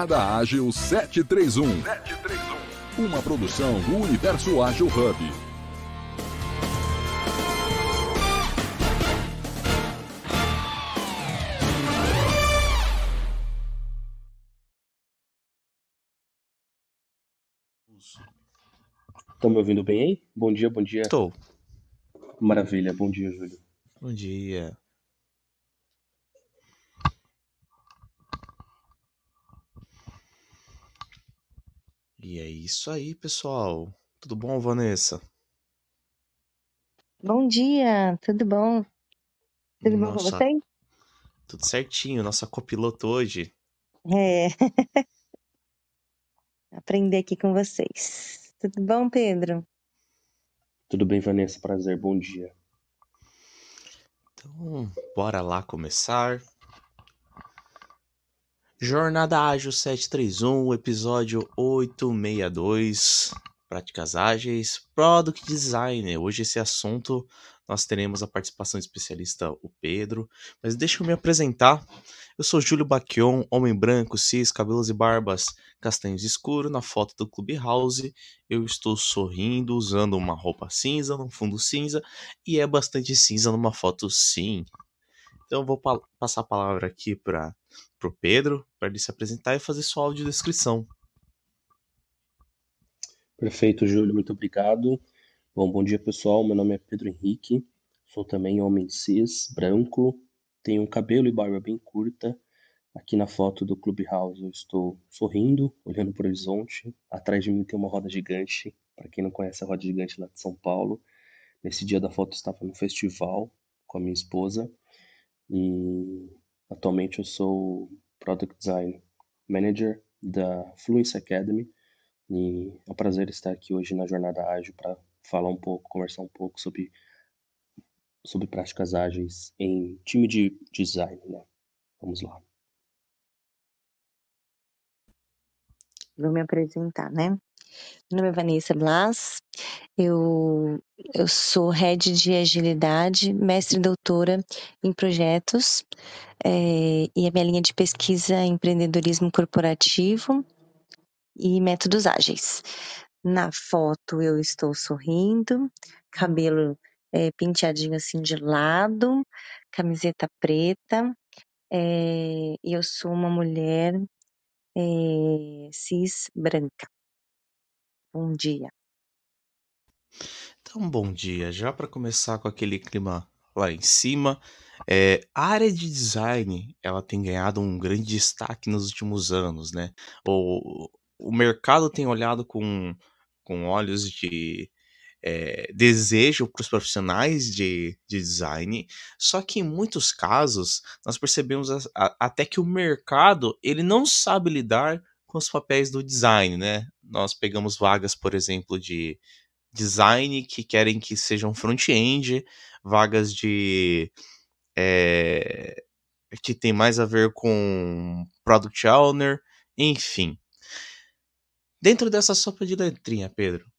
Jornada Ágil 731. 731. Uma produção do Universo Ágil Hub. Estão me ouvindo bem aí? Bom dia, bom dia. Estou. Maravilha, bom dia, Júlio. Bom dia. E é isso aí, pessoal. Tudo bom, Vanessa? Bom dia, tudo bom? Tudo bom com Nossa, você? tudo certinho. Nossa copiloto hoje. É, aprender aqui com vocês. Tudo bom, Pedro? Tudo bem, Vanessa? Prazer, bom dia. Então, bora lá começar. Jornada Ágil 731, episódio 862. Práticas ágeis, Product Design. Hoje esse assunto nós teremos a participação do especialista, o Pedro. Mas deixa eu me apresentar. Eu sou Júlio Baquion, homem branco, cis, cabelos e barbas castanhos escuros. Na foto do Clubhouse, eu estou sorrindo, usando uma roupa cinza, num fundo cinza, e é bastante cinza numa foto sim. Então eu vou pa- passar a palavra aqui para o Pedro, para ele se apresentar e fazer sua audiodescrição. Perfeito, Júlio, muito obrigado. Bom, bom dia, pessoal. Meu nome é Pedro Henrique, sou também homem cis, branco, tenho cabelo e barba bem curta. Aqui na foto do Clubhouse eu estou sorrindo, olhando para o horizonte. Atrás de mim tem uma roda gigante, para quem não conhece a roda gigante lá de São Paulo. Nesse dia da foto eu estava no festival com a minha esposa e atualmente eu sou Product Design Manager da Fluence Academy e é um prazer estar aqui hoje na Jornada Ágil para falar um pouco, conversar um pouco sobre, sobre práticas ágeis em time de design, né? Vamos lá. Vou me apresentar, né? Meu nome é Vanessa Blas, eu, eu sou head de agilidade, mestre e doutora em projetos, é, e a minha linha de pesquisa é empreendedorismo corporativo e métodos ágeis. Na foto eu estou sorrindo, cabelo é, penteadinho assim de lado, camiseta preta, é, eu sou uma mulher é, cis branca. Bom dia. Então, bom dia. Já para começar com aquele clima lá em cima, é, a área de design ela tem ganhado um grande destaque nos últimos anos, né? O, o mercado tem olhado com, com olhos de é, desejo para os profissionais de, de design, só que em muitos casos nós percebemos a- a- até que o mercado ele não sabe lidar com os papéis do design, né? Nós pegamos vagas, por exemplo, de design que querem que sejam front-end, vagas de é, que tem mais a ver com product owner, enfim. Dentro dessa sopa de letrinha, Pedro,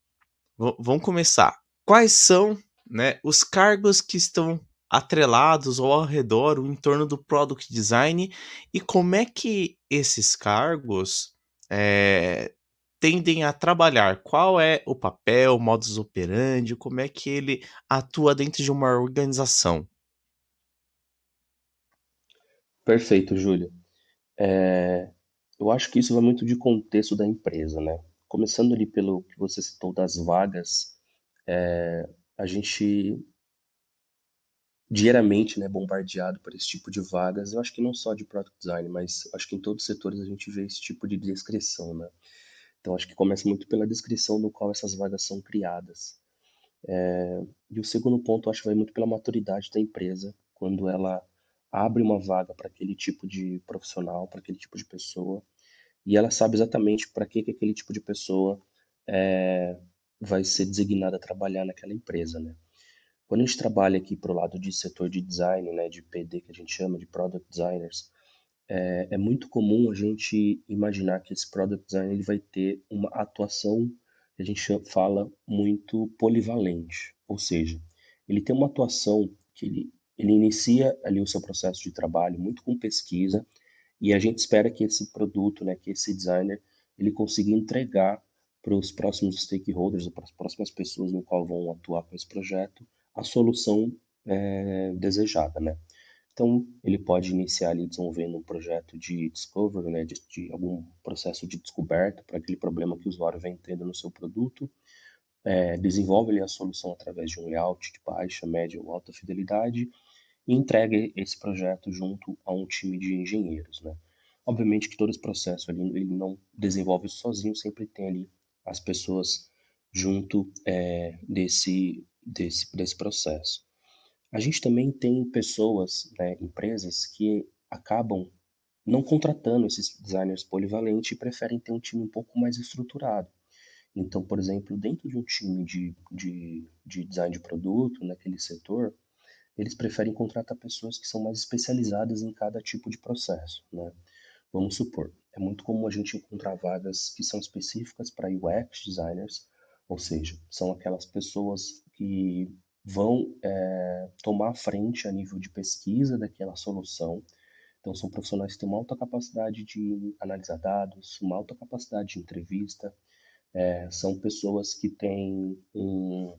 v- vamos começar. Quais são, né, os cargos que estão atrelados ou ao redor, ou em torno do product design e como é que esses cargos é, tendem a trabalhar? Qual é o papel, modus operandi, como é que ele atua dentro de uma organização? Perfeito, Júlio. É, eu acho que isso vai muito de contexto da empresa, né? Começando ali pelo que você citou das vagas, é, a gente diariamente, né, bombardeado por esse tipo de vagas. Eu acho que não só de product design, mas acho que em todos os setores a gente vê esse tipo de descrição, né? Então acho que começa muito pela descrição no qual essas vagas são criadas. É, e o segundo ponto, acho que vai muito pela maturidade da empresa, quando ela abre uma vaga para aquele tipo de profissional, para aquele tipo de pessoa, e ela sabe exatamente para que, que aquele tipo de pessoa é, vai ser designada a trabalhar naquela empresa, né? Quando a gente trabalha aqui para o lado de setor de design, né, de PD que a gente chama de product designers, é, é muito comum a gente imaginar que esse product design ele vai ter uma atuação que a gente fala muito polivalente, ou seja, ele tem uma atuação que ele, ele inicia ali o seu processo de trabalho muito com pesquisa E a gente espera que esse produto, né, que esse designer, ele consiga entregar para os próximos stakeholders, para as próximas pessoas no qual vão atuar com esse projeto, a solução é, desejada, né? Então, ele pode iniciar ali desenvolvendo um projeto de discovery, né, de, de algum processo de descoberta para aquele problema que o usuário vem tendo no seu produto, é, desenvolve ali a solução através de um layout de baixa, média ou alta fidelidade e entrega esse projeto junto a um time de engenheiros, né? Obviamente que todo esse processo ali, ele não desenvolve sozinho, sempre tem ali as pessoas junto é, desse, desse, desse processo. A gente também tem pessoas, né, empresas que acabam não contratando esses designers polivalentes e preferem ter um time um pouco mais estruturado. Então, por exemplo, dentro de um time de, de, de design de produto, naquele setor, eles preferem contratar pessoas que são mais especializadas em cada tipo de processo. Né? Vamos supor, é muito comum a gente encontrar vagas que são específicas para UX designers, ou seja, são aquelas pessoas que vão é, tomar frente a nível de pesquisa daquela solução. Então, são profissionais que têm uma alta capacidade de analisar dados, uma alta capacidade de entrevista, é, são pessoas que têm um,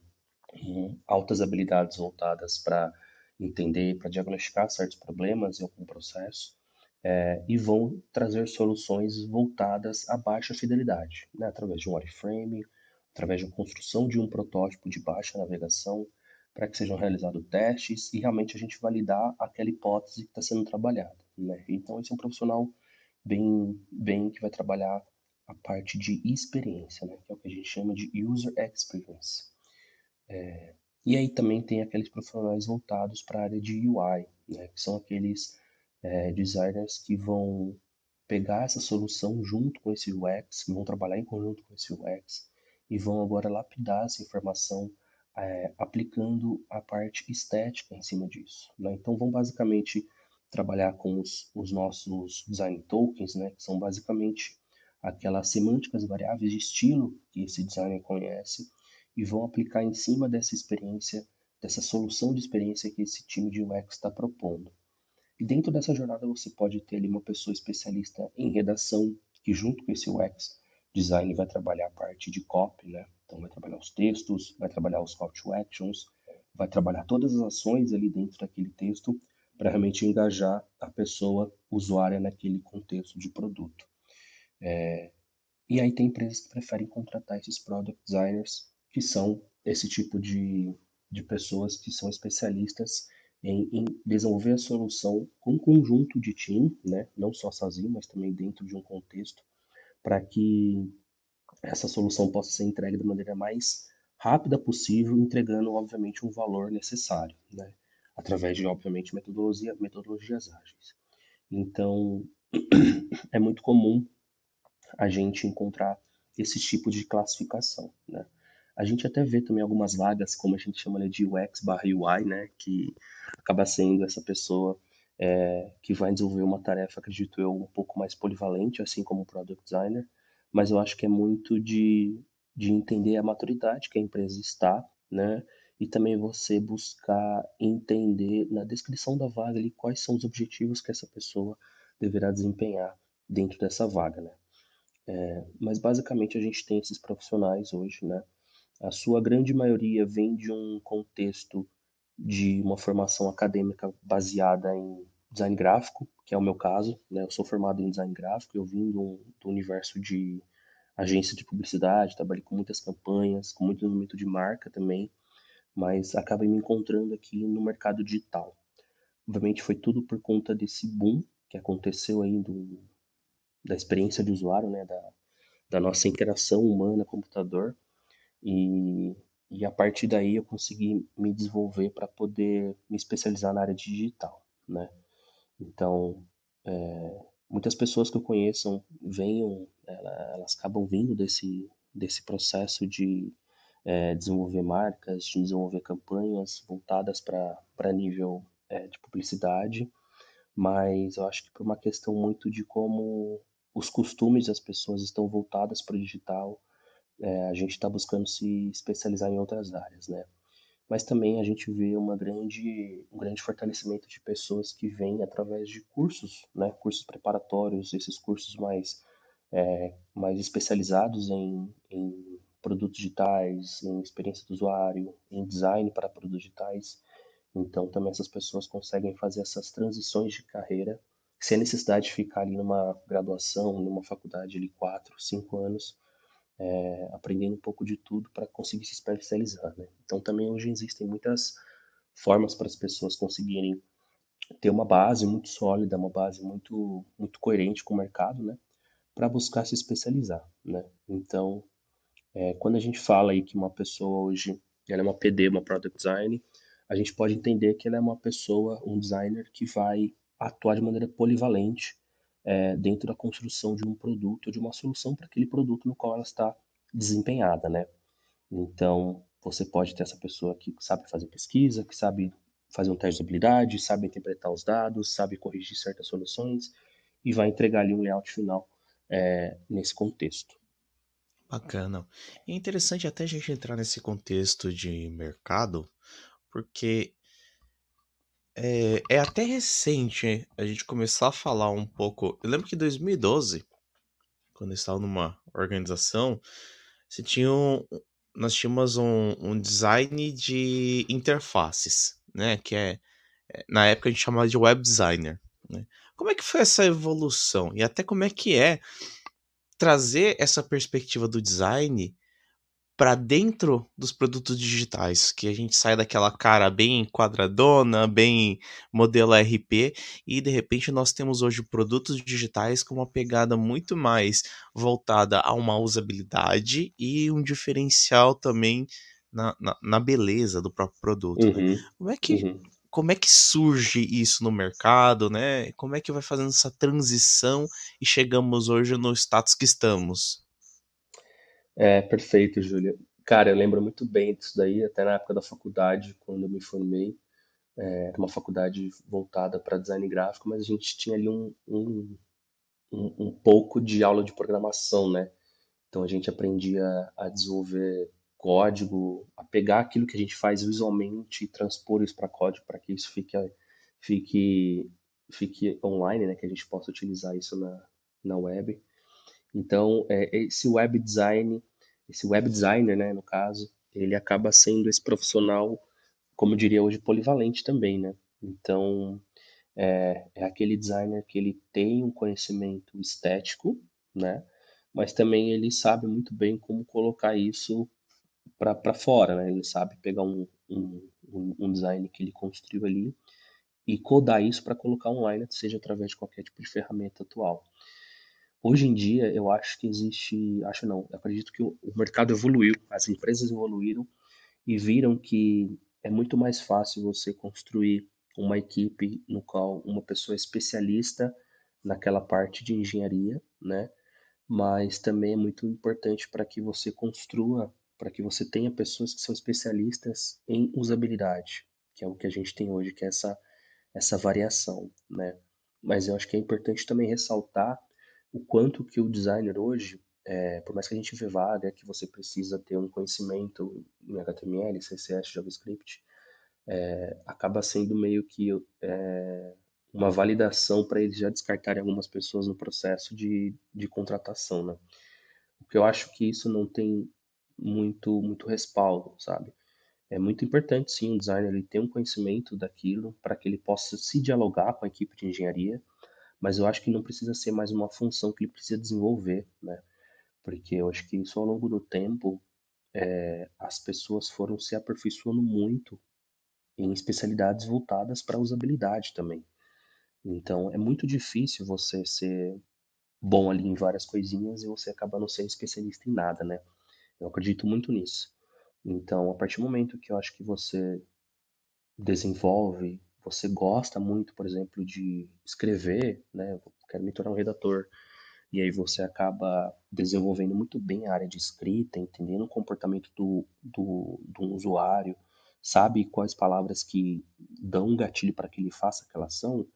um, altas habilidades voltadas para entender, para diagnosticar certos problemas em algum processo. É, e vão trazer soluções voltadas a baixa fidelidade, né, através de um wireframe, através da construção de um protótipo de baixa navegação, para que sejam realizados testes e realmente a gente validar aquela hipótese que está sendo trabalhada. Né? Então, esse é um profissional bem, bem que vai trabalhar a parte de experiência, né? que é o que a gente chama de user experience. É, e aí também tem aqueles profissionais voltados para a área de UI, né? que são aqueles é, designers que vão pegar essa solução junto com esse UX, vão trabalhar em conjunto com esse UX e vão agora lapidar essa informação é, aplicando a parte estética em cima disso. Né? Então, vão basicamente trabalhar com os, os, nossos design tokens, né? que são basicamente aquelas semânticas variáveis de estilo que esse designer conhece, e vão aplicar em cima dessa experiência, dessa solução de experiência que esse time de UX está propondo. E dentro dessa jornada você pode ter ali uma pessoa especialista em redação, que junto com esse UX design vai trabalhar a parte de copy, né? Então, vai trabalhar os textos, vai trabalhar os call to actions, vai trabalhar todas as ações ali dentro daquele texto para realmente engajar a pessoa usuária naquele contexto de produto. É, e aí tem empresas que preferem contratar esses product designers, que são esse tipo de, de pessoas que são especialistas em, em, desenvolver a solução com um conjunto de time, né? não só sozinho, mas também dentro de um contexto, para que essa solução possa ser entregue da maneira mais rápida possível, entregando, obviamente, um valor necessário, né? através de, obviamente, metodologia, metodologias ágeis. Então, é muito comum a gente encontrar esse tipo de classificação, né? A gente até vê também algumas vagas, como a gente chama de UX barra UI, né? Que acaba sendo essa pessoa é, que vai desenvolver uma tarefa, acredito eu, um pouco mais polivalente, assim como o Product Designer, mas eu acho que é muito de, de entender a maturidade que a empresa está, né? E também você buscar entender na descrição da vaga ali quais são os objetivos que essa pessoa deverá desempenhar dentro dessa vaga, né? É, mas basicamente a gente tem esses profissionais hoje, né? A sua grande maioria vem de um contexto de uma formação acadêmica baseada em design gráfico, que é o meu caso, né? Eu sou formado em design gráfico, eu vim do, do universo de agência de publicidade, trabalhei com muitas campanhas, com muito movimento de marca também, mas acabei me encontrando aqui no mercado digital. Obviamente foi tudo por conta desse boom que aconteceu aí do, da experiência de usuário, né? Da, da nossa interação humana-computador. E, e a partir daí eu consegui me desenvolver para poder me especializar na área digital, né? Então, é, muitas pessoas que eu conheço venham, elas acabam vindo desse, desse processo de é, desenvolver marcas, de desenvolver campanhas voltadas para nível é, de publicidade, mas eu acho que por uma questão muito de como os costumes das pessoas estão voltadas para o digital, é, a gente está buscando se especializar em outras áreas, né? mas também a gente vê uma grande, um grande fortalecimento de pessoas que vêm através de cursos, né, cursos preparatórios, esses cursos mais, é, mais especializados em, em produtos digitais, em experiência do usuário, em design para produtos digitais. Então, também essas pessoas conseguem fazer essas transições de carreira sem a necessidade de ficar ali numa graduação, numa faculdade ali quatro, cinco anos, é, aprendendo um pouco de tudo para conseguir se especializar. Né? Então também hoje existem muitas formas para as pessoas conseguirem ter uma base muito sólida, uma base muito muito coerente com o mercado, né? Para buscar se especializar, né? Então, é, quando a gente fala aí que uma pessoa hoje ela é uma PD, uma Product Design, a gente pode entender que ela é uma pessoa, um designer que vai atuar de maneira polivalente é, dentro da construção de um produto de uma solução para aquele produto no qual ela está desempenhada, né? Então, você pode ter essa pessoa que sabe fazer pesquisa, que sabe fazer um teste de habilidade, sabe interpretar os dados, sabe corrigir certas soluções e vai entregar ali um layout final é, nesse contexto. Bacana. É interessante até a gente entrar nesse contexto de mercado, porque é, é até recente a gente começar a falar um pouco. Eu lembro que em 2012, quando eu estava numa organização, você tinha um, nós tínhamos um, um design de interfaces, né? Que é, é, na época a gente chamava de web designer. Né? Como é que foi essa evolução? E até como é que é trazer essa perspectiva do design para dentro dos produtos digitais, que a gente sai daquela cara bem quadradona, bem modelo RP, e de repente nós temos hoje produtos digitais com uma pegada muito mais voltada a uma usabilidade e um diferencial também na, na, na beleza do próprio produto. Né? Uhum. Né? Como é que uhum. como é que surge isso no mercado, né? Como é que vai fazendo essa transição e chegamos hoje no status que estamos? É, perfeito, Júlia. Cara, eu lembro muito bem disso daí, até na época da faculdade, quando eu me formei. É, uma faculdade voltada para design gráfico, mas a gente tinha ali um, um, um, um pouco de aula de programação, né? Então a gente aprendia a desenvolver código, a pegar aquilo que a gente faz visualmente e transpor isso para código para que isso fique, fique, fique online, né? Que a gente possa utilizar isso na, na web. Então, é, esse web design, esse web designer, né, no caso, ele acaba sendo esse profissional, como diria hoje, polivalente também, né? Então, é, é aquele designer que ele tem um conhecimento estético, né? Mas também ele sabe muito bem como colocar isso para fora, né? Ele sabe pegar um, um, um design que ele construiu ali e codar isso para colocar online, seja através de qualquer tipo de ferramenta atual. Hoje em dia, eu acho que existe, acho não, acredito que o, mercado evoluiu, as empresas evoluíram e viram que é muito mais fácil você construir uma equipe no qual uma pessoa é especialista naquela parte de engenharia, né? Mas também é muito importante para que você construa, para que você tenha pessoas que são especialistas em usabilidade, que é o que a gente tem hoje, que é essa essa variação, né? Mas eu acho que é importante também ressaltar o quanto que o designer hoje, é, por mais que a gente vê vaga que você precisa ter um conhecimento em HTML, CSS, JavaScript, é, acaba sendo meio que é, uma validação para eles já descartarem algumas pessoas no processo de, de contratação, né? Porque eu acho que isso não tem muito muito respaldo, sabe? É muito importante sim o designer ele ter um conhecimento daquilo para que ele possa se dialogar com a equipe de engenharia mas eu acho que não precisa ser mais uma função que ele precisa desenvolver, né? Porque eu acho que isso ao longo do tempo é, as pessoas foram se aperfeiçoando muito em especialidades voltadas para usabilidade também. Então é muito difícil você ser bom ali em várias coisinhas e você acaba não sendo especialista em nada, né? Eu acredito muito nisso. Então, a partir do momento que eu acho que você desenvolve você gosta muito, por exemplo, de escrever, né? Quero me tornar um redator. E aí você acaba desenvolvendo muito bem a área de escrita, entendendo o comportamento do, do, do usuário, sabe quais palavras que dão um gatilho para que ele faça aquela ação.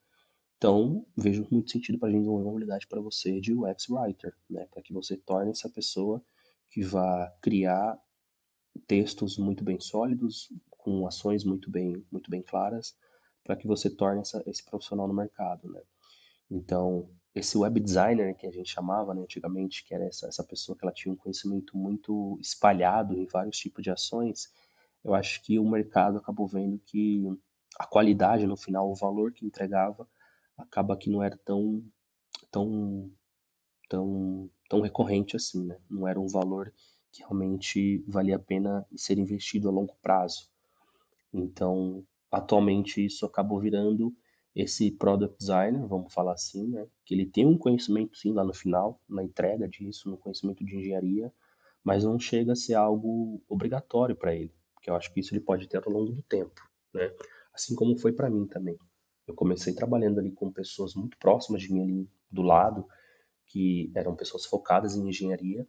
Então, vejo muito sentido para a gente desenvolver uma habilidade para você de UX Writer, né? Para que você torne essa pessoa que vá criar textos muito bem sólidos, com ações muito bem, muito bem claras para que você torne essa, esse profissional no mercado, né? Então, esse web designer que a gente chamava né, antigamente, que era essa, essa pessoa que ela tinha um conhecimento muito espalhado em vários tipos de ações, eu acho que o mercado acabou vendo que a qualidade no final, o valor que entregava, acaba que não era tão tão tão tão recorrente assim, né? Não era um valor que realmente valia a pena ser investido a longo prazo. Então, atualmente isso acabou virando esse product designer, vamos falar assim, né? Que ele tem um conhecimento sim lá no final, na entrega disso, no conhecimento de engenharia, mas não chega a ser algo obrigatório para ele, porque eu acho que isso ele pode ter ao longo do tempo, né? Assim como foi para mim também. Eu comecei trabalhando ali com pessoas muito próximas de mim ali do lado, que eram pessoas focadas em engenharia.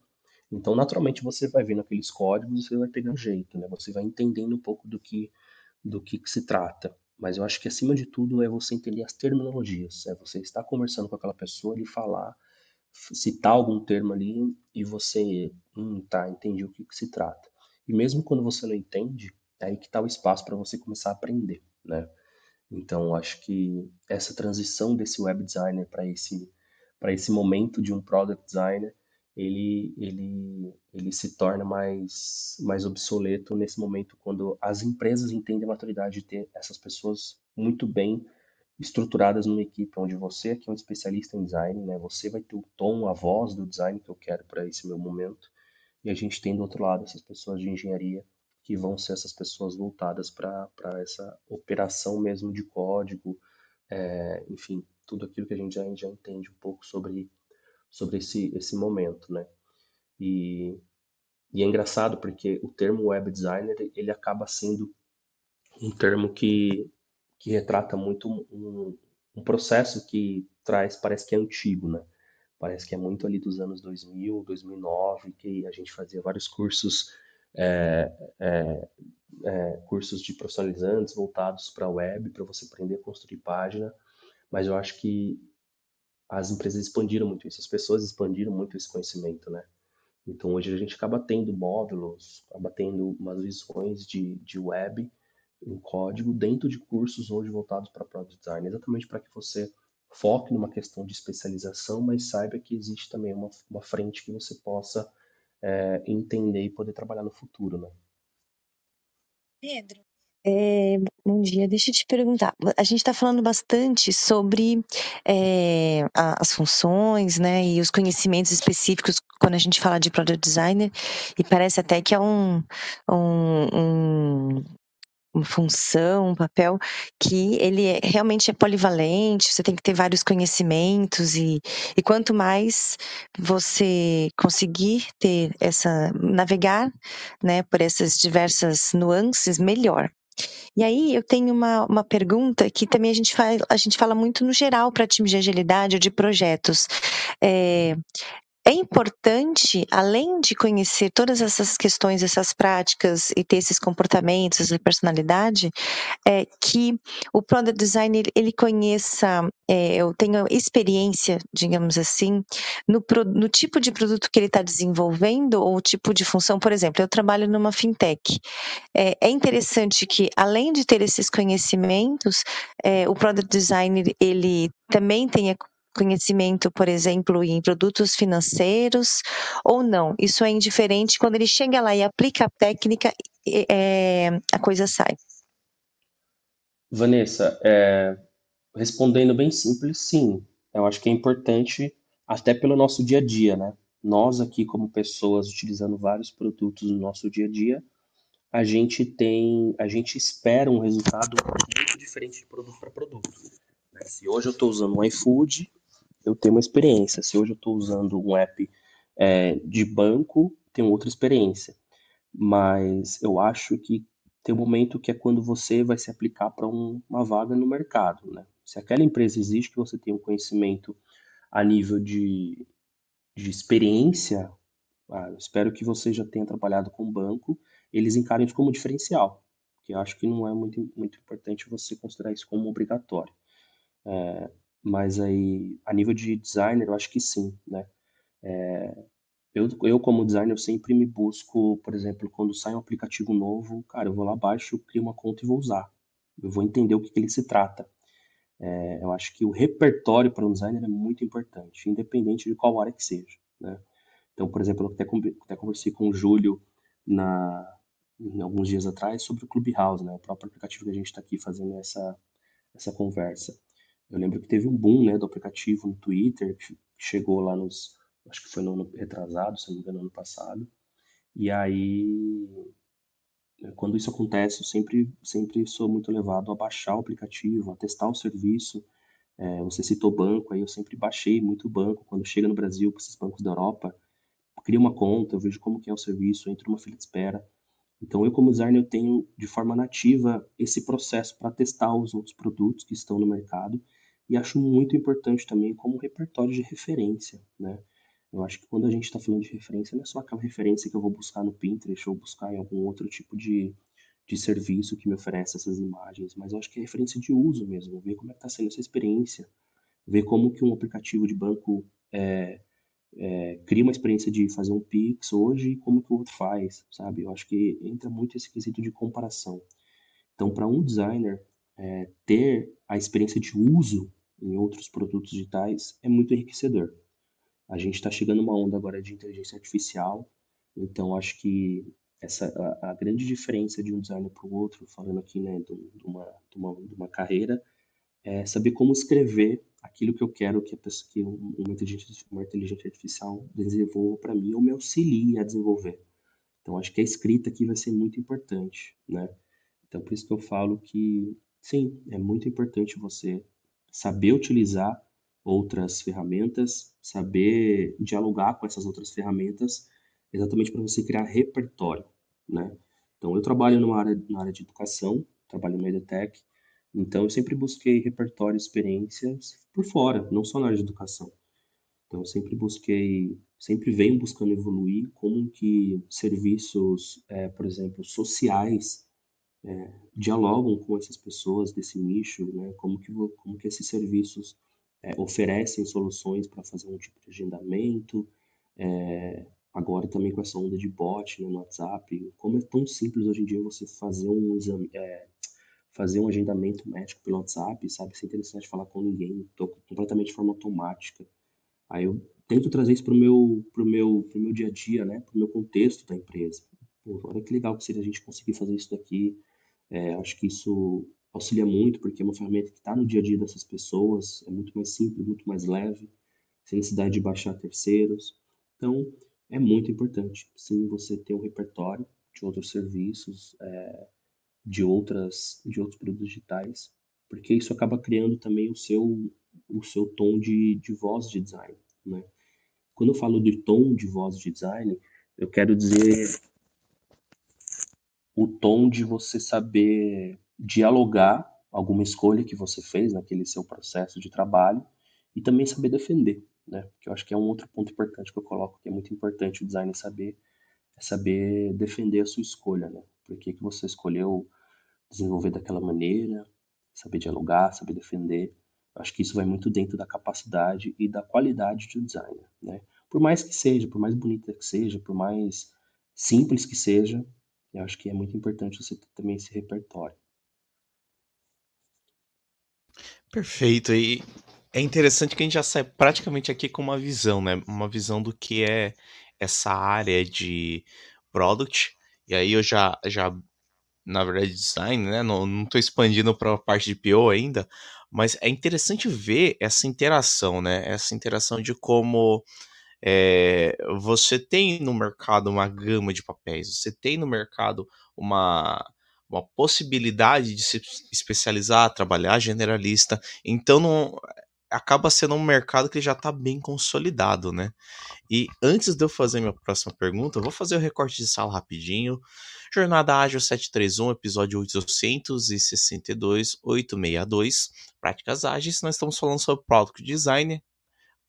Então, naturalmente, você vai vendo aqueles códigos, você vai pegando jeito, né? Você vai entendendo um pouco do que do que, que se trata. Mas eu acho que acima de tudo é você entender as terminologias, é você estar conversando com aquela pessoa e falar, citar algum termo ali e você, hum, tá, entendi o que, que se trata. E mesmo quando você não entende, é aí que está o espaço para você começar a aprender, né? Então, acho que essa transição desse web designer para esse para esse momento de um product designer ele, ele, ele se torna mais, mais obsoleto nesse momento quando as empresas entendem a maturidade de ter essas pessoas muito bem estruturadas numa equipe onde você aqui é um especialista em design, né? Você vai ter o tom, a voz do design que eu quero para esse meu momento. E a gente tem do outro lado essas pessoas de engenharia que vão ser essas pessoas voltadas para essa operação mesmo de código, é, enfim, tudo aquilo que a gente já, já entende um pouco sobre sobre esse, esse momento, né? E, e é engraçado porque o termo web designer ele acaba sendo um termo que, que retrata muito um, um processo que traz, parece que é antigo, né? Parece que é muito ali dos anos 2000, 2009, que a gente fazia vários cursos, é, é, é, cursos de profissionalizantes voltados para a web, para você aprender a construir página. Mas eu acho que as empresas expandiram muito isso, as pessoas expandiram muito esse conhecimento, né? Então hoje a gente acaba tendo módulos, acaba tendo umas visões de, de web em código dentro de cursos hoje voltados para product design, exatamente para que você foque numa questão de especialização, mas saiba que existe também uma, uma frente que você possa é, entender e poder trabalhar no futuro, né? Pedro, é, bom dia, deixa eu te perguntar. A gente está falando bastante sobre é, as funções, né, e os conhecimentos específicos quando a gente fala de product designer, e parece até que é um, um, um uma função, um papel que ele é, realmente é polivalente, você tem que ter vários conhecimentos e, e quanto mais você conseguir ter essa navegar, né, por essas diversas nuances, melhor. E aí eu tenho uma, uma pergunta que também a gente, fala, a gente fala muito no geral para times de agilidade ou de projetos. É, é importante, além de conhecer todas essas questões, essas práticas e ter esses comportamentos, essa personalidade, é, que o product design ele conheça, é, eu tenho experiência, digamos assim, no, no tipo de produto que ele está desenvolvendo ou tipo de função. Por exemplo, eu trabalho numa fintech. É, é interessante que, além de ter esses conhecimentos, é, o product designer ele também tenha conhecimento, por exemplo, em produtos financeiros ou não. Isso é indiferente. Quando ele chega lá e aplica a técnica, é, a coisa sai. Vanessa, é, respondendo bem simples, sim. Eu acho que é importante até pelo nosso dia a dia, né? Nós aqui como pessoas utilizando vários produtos no nosso dia a dia, a gente tem, a gente espera um resultado muito diferente de produto para produto. Né? Se hoje eu estou usando um iFood, eu tenho uma experiência. Se hoje eu estou usando um app é, de banco, tenho outra experiência. Mas eu acho que tem um momento que é quando você vai se aplicar para um, uma vaga no mercado. Né? Se aquela empresa exige que você tenha um conhecimento a nível de, de experiência, ah, espero que você já tenha trabalhado com banco, eles encarem isso como diferencial, que eu acho que não é muito, muito importante você considerar isso como obrigatório. É, mas aí, a nível de designer, eu acho que sim, né? É, eu, eu, como designer, eu sempre me busco, por exemplo, quando sai um aplicativo novo, cara, eu vou lá abaixo, crio uma conta e vou usar. Eu vou entender o que, que ele se trata. É, eu acho que o repertório para um designer é muito importante, independente de qual área que seja, né? Então, por exemplo, eu até, até conversei com o Júlio na, alguns dias atrás sobre o Clubhouse, né? O próprio aplicativo que a gente está aqui fazendo essa, essa conversa. Eu lembro que teve um boom, né, do aplicativo no Twitter, que chegou lá nos, acho que foi no ano retrasado, se não me engano, ano passado. E aí, quando isso acontece, eu sempre, sempre sou muito levado a baixar o aplicativo, a testar o serviço. É, você citou banco, aí eu sempre baixei muito banco. Quando chega no Brasil, para esses bancos da Europa, crio uma conta, eu vejo como que é o serviço, entro numa fila de espera. Então, eu como designer, eu tenho de forma nativa esse processo para testar os outros produtos que estão no mercado e acho muito importante também como repertório de referência, né? Eu acho que quando a gente está falando de referência, não é só aquela referência que eu vou buscar no Pinterest ou buscar em algum outro tipo de, de serviço que me oferece essas imagens, mas eu acho que é referência de uso mesmo, ver como é está sendo essa experiência, ver como que um aplicativo de banco é, é, cria uma experiência de fazer um Pix hoje e como que o outro faz, sabe? Eu acho que entra muito esse quesito de comparação. Então, para um designer, é, ter a experiência de uso em outros produtos digitais é muito enriquecedor. A gente está chegando uma onda agora de inteligência artificial, então acho que essa a, a grande diferença de um designer para o outro, falando aqui né, de, uma, de, uma, de uma carreira, é saber como escrever aquilo que eu quero que, a pessoa, que uma, inteligência, uma inteligência artificial desenvolva para mim ou me auxilie a desenvolver. Então, acho que a escrita aqui vai ser muito importante, né? Então, por isso que eu falo que, sim, é muito importante você saber utilizar outras ferramentas, saber dialogar com essas outras ferramentas, exatamente para você criar repertório, né? Então, eu trabalho numa área, na área de educação, trabalho no EdTech, então eu sempre busquei repertório, experiências por fora, não só na área de educação. Então, eu sempre busquei, sempre venho buscando evoluir como que serviços, é, por exemplo, sociais, é, dialogam com essas pessoas desse nicho, né? Como que, como que esses serviços é, oferecem soluções para fazer um tipo de agendamento, é, agora também com essa onda de bot né, no WhatsApp, como é tão simples hoje em dia você fazer um exame, é, fazer um agendamento médico pelo WhatsApp, sabe, sem ter necessidade de falar com ninguém, tô completamente de forma automática. Aí eu tento trazer isso para o meu, pro meu, pro meu dia a dia, né, para o meu contexto da empresa. Pô, olha que legal que seria a gente conseguir fazer isso daqui. É, acho que isso auxilia muito, porque é uma ferramenta que está no dia a dia dessas pessoas, é muito mais simples, muito mais leve, sem necessidade de baixar terceiros. Então, é muito importante, sim, você ter um repertório de outros serviços, é, de, outras, de outros produtos digitais, porque isso acaba criando também o seu, o seu tom de, de voz de design. Né? Quando eu falo de tom de voz de design, eu quero dizer o tom de você saber dialogar alguma escolha que você fez naquele seu processo de trabalho e também saber defender, né? Que eu acho que é um outro ponto importante que eu coloco, que é muito importante o designer saber, é saber defender a sua escolha, né? Por que, que você escolheu desenvolver daquela maneira, saber dialogar, saber defender. Eu acho que isso vai muito dentro da capacidade e da qualidade de um designer, né? Por mais que seja, por mais bonita que seja, por mais simples que seja, eu acho que é muito importante você ter também esse repertório. Perfeito. E é interessante que a gente já sai praticamente aqui com uma visão, né? Uma visão do que é essa área de product. E aí eu já, já na verdade, design, né? Não, não tô expandindo para a parte de PO ainda, mas é interessante ver essa interação, né? Essa interação de como é, você tem no mercado uma gama de papéis, você tem no mercado uma uma possibilidade de se especializar, trabalhar generalista. Então não acaba sendo um mercado que já está bem consolidado, né? E antes de eu fazer minha próxima pergunta, eu vou fazer o recorte de sala rapidinho. Jornada Ágil 731, episódio 862, 862, Práticas Ágeis. Nós estamos falando sobre Product Design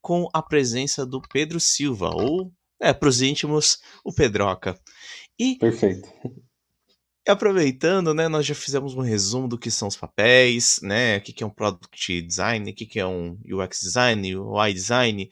com a presença do Pedro Silva, ou, é, para os íntimos, o Pedroca. E Perfeito aproveitando, né, nós já fizemos um resumo do que são os papéis, né, o que, é um Product Design, o que, é um UX Design, UI Design,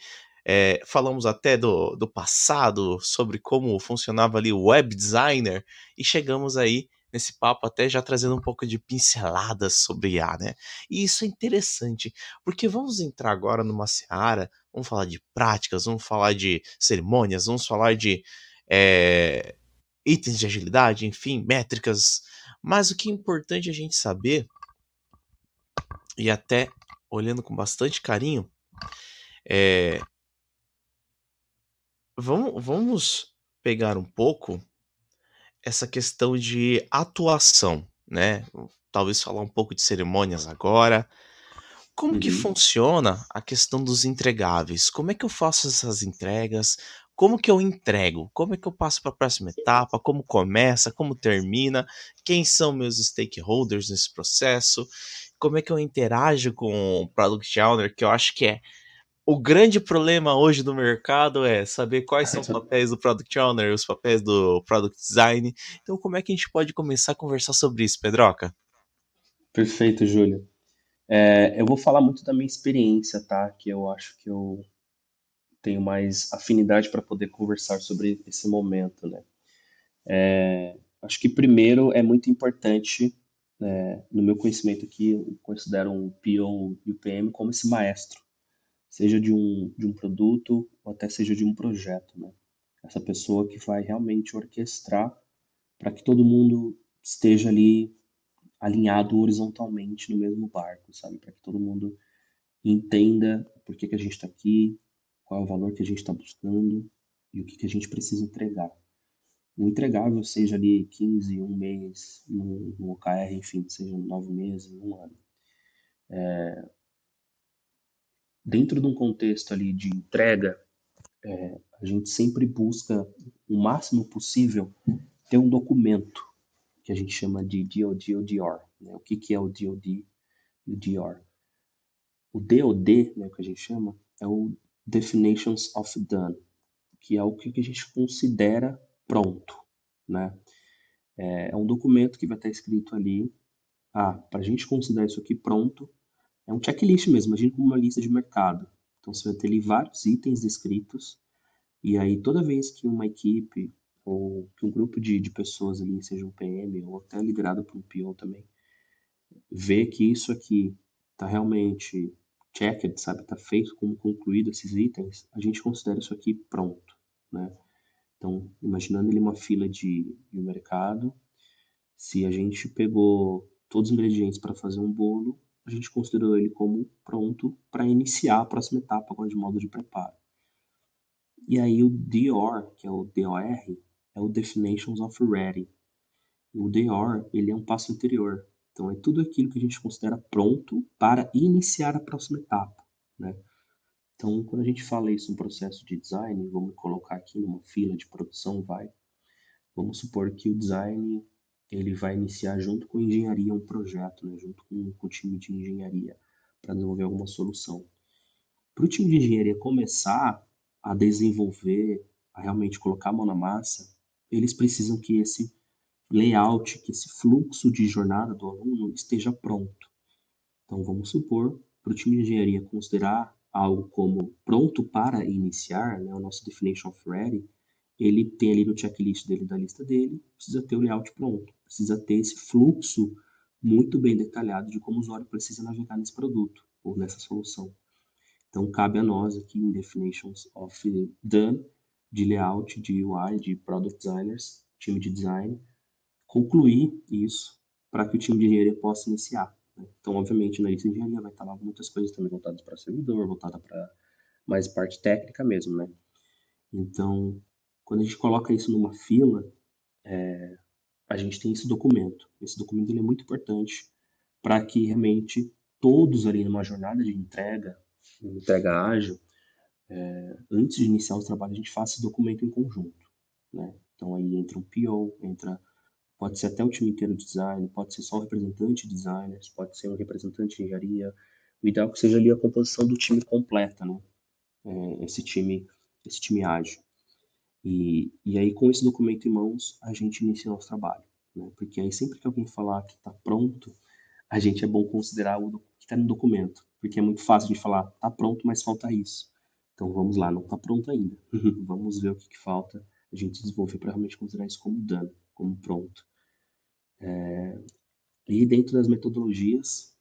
É, falamos até do, do passado, sobre como funcionava ali o web designer, e chegamos aí nesse papo até já trazendo um pouco de pinceladas sobre IA, né? E isso é interessante, porque vamos entrar agora numa seara, vamos falar de práticas, vamos falar de cerimônias, vamos falar de é, itens de agilidade, enfim, métricas. Mas o que é importante a gente saber, e até olhando com bastante carinho, é. Vamos, vamos pegar um pouco essa questão de atuação, né? Talvez falar um pouco de cerimônias agora. Como uhum. que funciona a questão dos entregáveis? Como é que eu faço essas entregas? Como que eu entrego? Como é que eu passo para a próxima etapa? Como começa? Como termina? Quem são meus stakeholders nesse processo? Como é que eu interajo com o Product Owner? Que eu acho que é o grande problema hoje do mercado é saber quais são os papéis do Product Owner, os papéis do Product Design. Então, como é que a gente pode começar a conversar sobre isso, Pedroca? Perfeito, Júlio. É, eu vou falar muito da minha experiência, tá? Que eu acho que eu tenho mais afinidade para poder conversar sobre esse momento, né? É, acho que primeiro é muito importante, né, no meu conhecimento aqui, eu considero um PO e o PM como esse maestro seja de um, de um produto ou até seja de um projeto, né? Essa pessoa que vai realmente orquestrar para que todo mundo esteja ali alinhado horizontalmente no mesmo barco, sabe? Para que todo mundo entenda por que, que a gente está aqui, qual é o valor que a gente está buscando e o que, que a gente precisa entregar. O entregável seja ali 15, um mês, no OKR, enfim, seja nove meses, um ano. É, dentro de um contexto ali de entrega, é, a gente sempre busca o máximo possível ter um documento que a gente chama de DoD ou DR. Né? O que, que é o DoD e o DR? O DoD, né, que a gente chama, é o Definitions of Done, que é o que a gente considera pronto. Né? É, é um documento que vai estar escrito ali, ah, para a gente considerar isso aqui pronto, é um checklist mesmo, imagina como uma lista de mercado. Então você vai ter ali vários itens descritos, e aí toda vez que uma equipe ou que um grupo de, de pessoas ali, seja um PM ou até liderado por um PO também, vê que isso aqui está realmente checked, sabe, está feito como concluído esses itens, a gente considera isso aqui pronto, né? Então, imaginando ele uma fila de, de mercado, se a gente pegou todos os ingredientes para fazer um bolo, a gente considerou ele como pronto para iniciar a próxima etapa agora de modo de preparo. E aí o DOR, que é o DOR, é o Definitions of Ready. O DOR, ele é um passo anterior. Então é tudo aquilo que a gente considera pronto para iniciar a próxima etapa, né? Então, quando a gente fala isso no processo de design, vamos colocar aqui numa fila de produção, vai. Vamos supor que o design ele vai iniciar junto com a engenharia um projeto, né, junto com, com o time de engenharia, para desenvolver alguma solução. Para o time de engenharia começar a desenvolver, a realmente colocar a mão na massa, eles precisam que esse layout, que esse fluxo de jornada do aluno esteja pronto. Então, vamos supor, para o time de engenharia considerar algo como pronto para iniciar, né, o nosso definition of ready, ele tem ali no checklist dele, da lista dele, precisa ter o layout pronto, precisa ter esse fluxo muito bem detalhado de como o usuário precisa navegar nesse produto ou nessa solução. Então, cabe a nós aqui em Definitions of Done, de layout, de UI, de Product Designers, time de design, concluir isso para que o time de engenharia possa iniciar. Né? Então, obviamente, na lista de engenharia vai estar lá muitas coisas também voltadas para servidor, voltada para mais parte técnica mesmo, né? Então, quando a gente coloca isso numa fila, é, a gente tem esse documento. Esse documento ele é muito importante para que realmente todos ali numa jornada de entrega, entrega ágil, é, antes de iniciar os trabalhos, a gente faça esse documento em conjunto. Né? Então aí entra um PO, entra, pode ser até o time inteiro de design, pode ser só o representante de designers, pode ser um representante de engenharia. O ideal é que seja ali a composição do time completa, né? É, esse time, esse time ágil. E, e aí, com esse documento em mãos, a gente inicia o nosso trabalho. Né? Porque aí, sempre que alguém falar que está pronto, a gente é bom considerar o que está no documento. Porque é muito fácil de falar, está pronto, mas falta isso. Então vamos lá, não está pronto ainda. vamos ver o que, que falta a gente desenvolver para realmente considerar isso como dano, como pronto. É... E dentro das metodologias,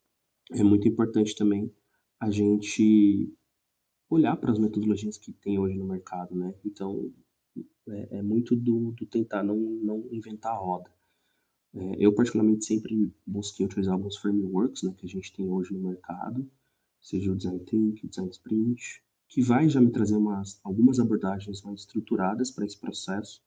é muito importante também a gente olhar para as metodologias que tem hoje no mercado, né? Então, é, é muito do, do, tentar não, não inventar a roda. É, eu, particularmente, sempre busquei utilizar alguns frameworks né, que a gente tem hoje no mercado, seja o Design Think, o Design Sprint, que vai já me trazer umas, algumas abordagens mais estruturadas para esse processo,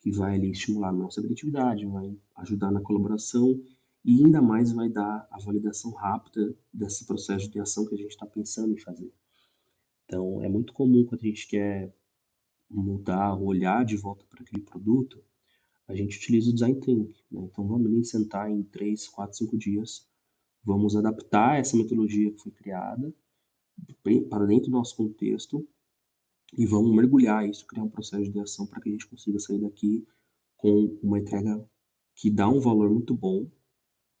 que vai ali, estimular a nossa criatividade, vai ajudar na colaboração e ainda mais vai dar a validação rápida desse processo de ação que a gente está pensando em fazer. Então, é muito comum quando a gente quer mudar, olhar de volta para aquele produto, a gente utiliza o Design Think. Né? Então, vamos ali sentar em 3, 4, 5 dias, vamos adaptar essa metodologia que foi criada para dentro do nosso contexto e vamos mergulhar isso, criar um processo de ação para que a gente consiga sair daqui com uma entrega que dá um valor muito bom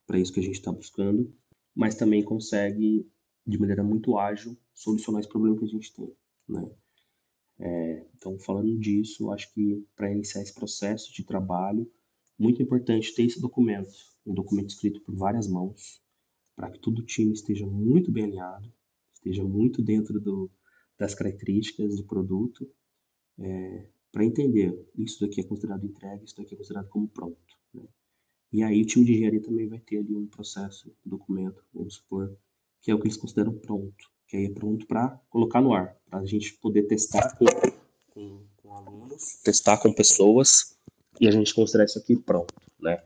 para isso que a gente está buscando, mas também consegue, de maneira muito ágil, solucionar esse problema que a gente tem. Né? É, então, falando disso, acho que para iniciar esse processo de trabalho, muito importante ter esse documento, um documento escrito por várias mãos, para que todo o time esteja muito bem alinhado, esteja muito dentro do, das características do produto, é, para entender isso daqui é considerado entregue, isso daqui é considerado como pronto. Né? E aí o time de engenharia também vai ter ali um processo, um documento, vamos supor, que é o que eles consideram pronto que aí é pronto para colocar no ar, para a gente poder testar com, com, com, alunos, testar com pessoas e a gente considerar isso aqui pronto, né?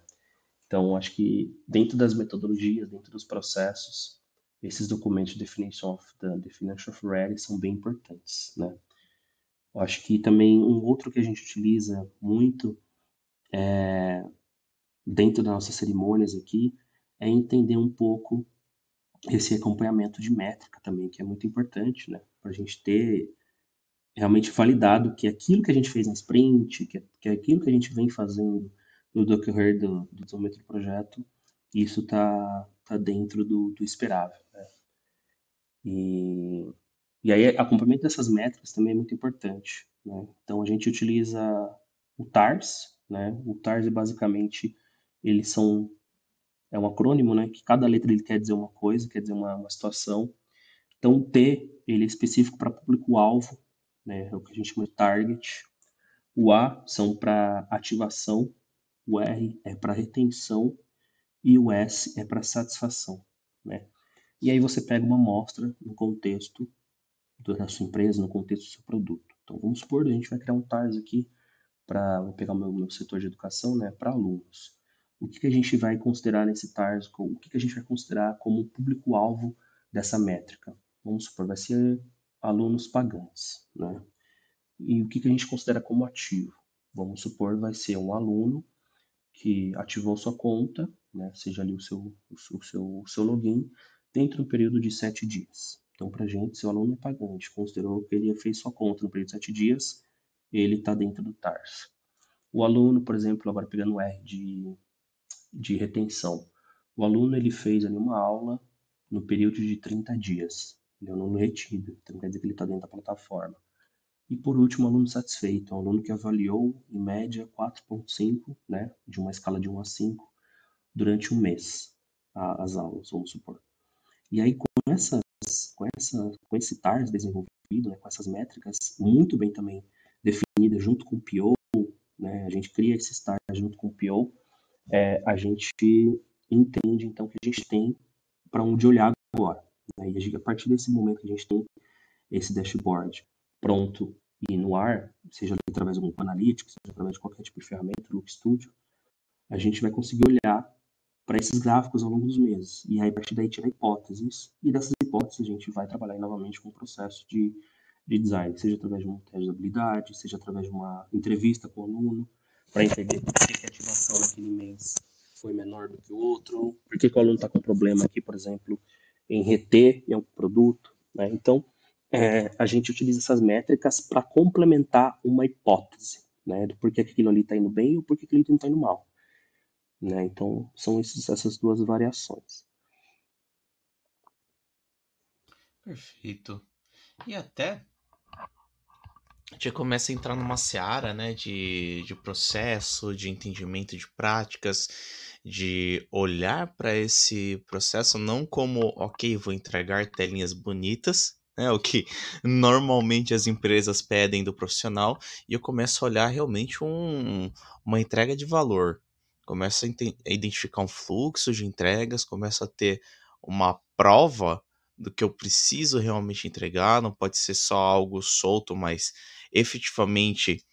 Então, acho que dentro das metodologias, dentro dos processos, esses documentos de definition of the definition of ready são bem importantes, né? Eu acho que também um outro que a gente utiliza muito é, dentro das nossas cerimônias aqui é entender um pouco esse acompanhamento de métrica também, que é muito importante, né? Para a gente ter realmente validado que aquilo que a gente fez na sprint, que, que aquilo que a gente vem fazendo no decorrer do, do desenvolvimento do projeto, isso está tá dentro do, do esperável. Né? E, e aí, acompanhamento dessas métricas também é muito importante. Né? Então, a gente utiliza o TARS, né? O TARS basicamente, eles são é um acrônimo, né? Que cada letra ele quer dizer uma coisa, quer dizer uma, uma situação. Então, o T ele é específico para público-alvo, né? É o que a gente chama de target. O A são para ativação, o R é para retenção e o S é para satisfação, né? E aí você pega uma amostra no contexto da sua empresa, no contexto do seu produto. Então, vamos supor, a gente vai criar um TARS aqui para, vou pegar o meu, meu setor de educação, né, para alunos o que, que a gente vai considerar nesse TARS, o que, que a gente vai considerar como público-alvo dessa métrica. Vamos supor, vai ser alunos pagantes, né? E o que, que a gente considera como ativo? Vamos supor, vai ser um aluno que ativou sua conta, né, seja ali o seu, o seu, o seu login, dentro do período de sete dias. Então, para a gente, se o aluno é pagante, considerou que ele fez sua conta no período de sete dias, ele está dentro do TARS. O aluno, por exemplo, agora pegando o R de de retenção. O aluno ele fez ali uma aula no período de 30 dias. Ele é um aluno retido, então quer dizer que ele está dentro da plataforma. E por último, o aluno satisfeito, um aluno que avaliou em média 4.5, né, de uma escala de 1 a 5, durante um mês, a, as aulas, vamos supor. E aí, com, essas, com, essa, com esse TARS desenvolvido, né, com essas métricas muito bem também definidas junto com o PO, né, a gente cria esse TARS junto com o PO, é, a gente entende então que a gente tem para onde olhar agora. Né? E a partir desse momento que a gente tem esse dashboard pronto e no ar, seja através de um analítico, seja através de qualquer tipo de ferramenta, Look Studio, a gente vai conseguir olhar para esses gráficos ao longo dos meses. E aí, a partir daí, tirar hipóteses. E dessas hipóteses, a gente vai trabalhar novamente com o processo de, de design, seja através de um teste de habilidade, seja através de uma entrevista com o aluno, para entender por que, a ativação naquele mês foi menor do que o outro, por que, que o aluno está com problema aqui, por exemplo, em reter em algum produto. Né? Então, é, a gente utiliza essas métricas para complementar uma hipótese, né, do porquê que aquilo ali está indo bem ou porquê que aquilo não está indo mal. Né? Então, são esses, essas duas variações. Perfeito. E até gente começa a entrar numa seara, né, de, de processo, de entendimento de práticas, de olhar para esse processo não como, ok, vou entregar telinhas bonitas, né, o que normalmente as empresas pedem do profissional, e eu começo a olhar realmente um, uma entrega de valor. Começo a, a identificar um fluxo de entregas, começo a ter uma prova do que eu preciso realmente entregar, não pode ser só algo solto, mas efetivamente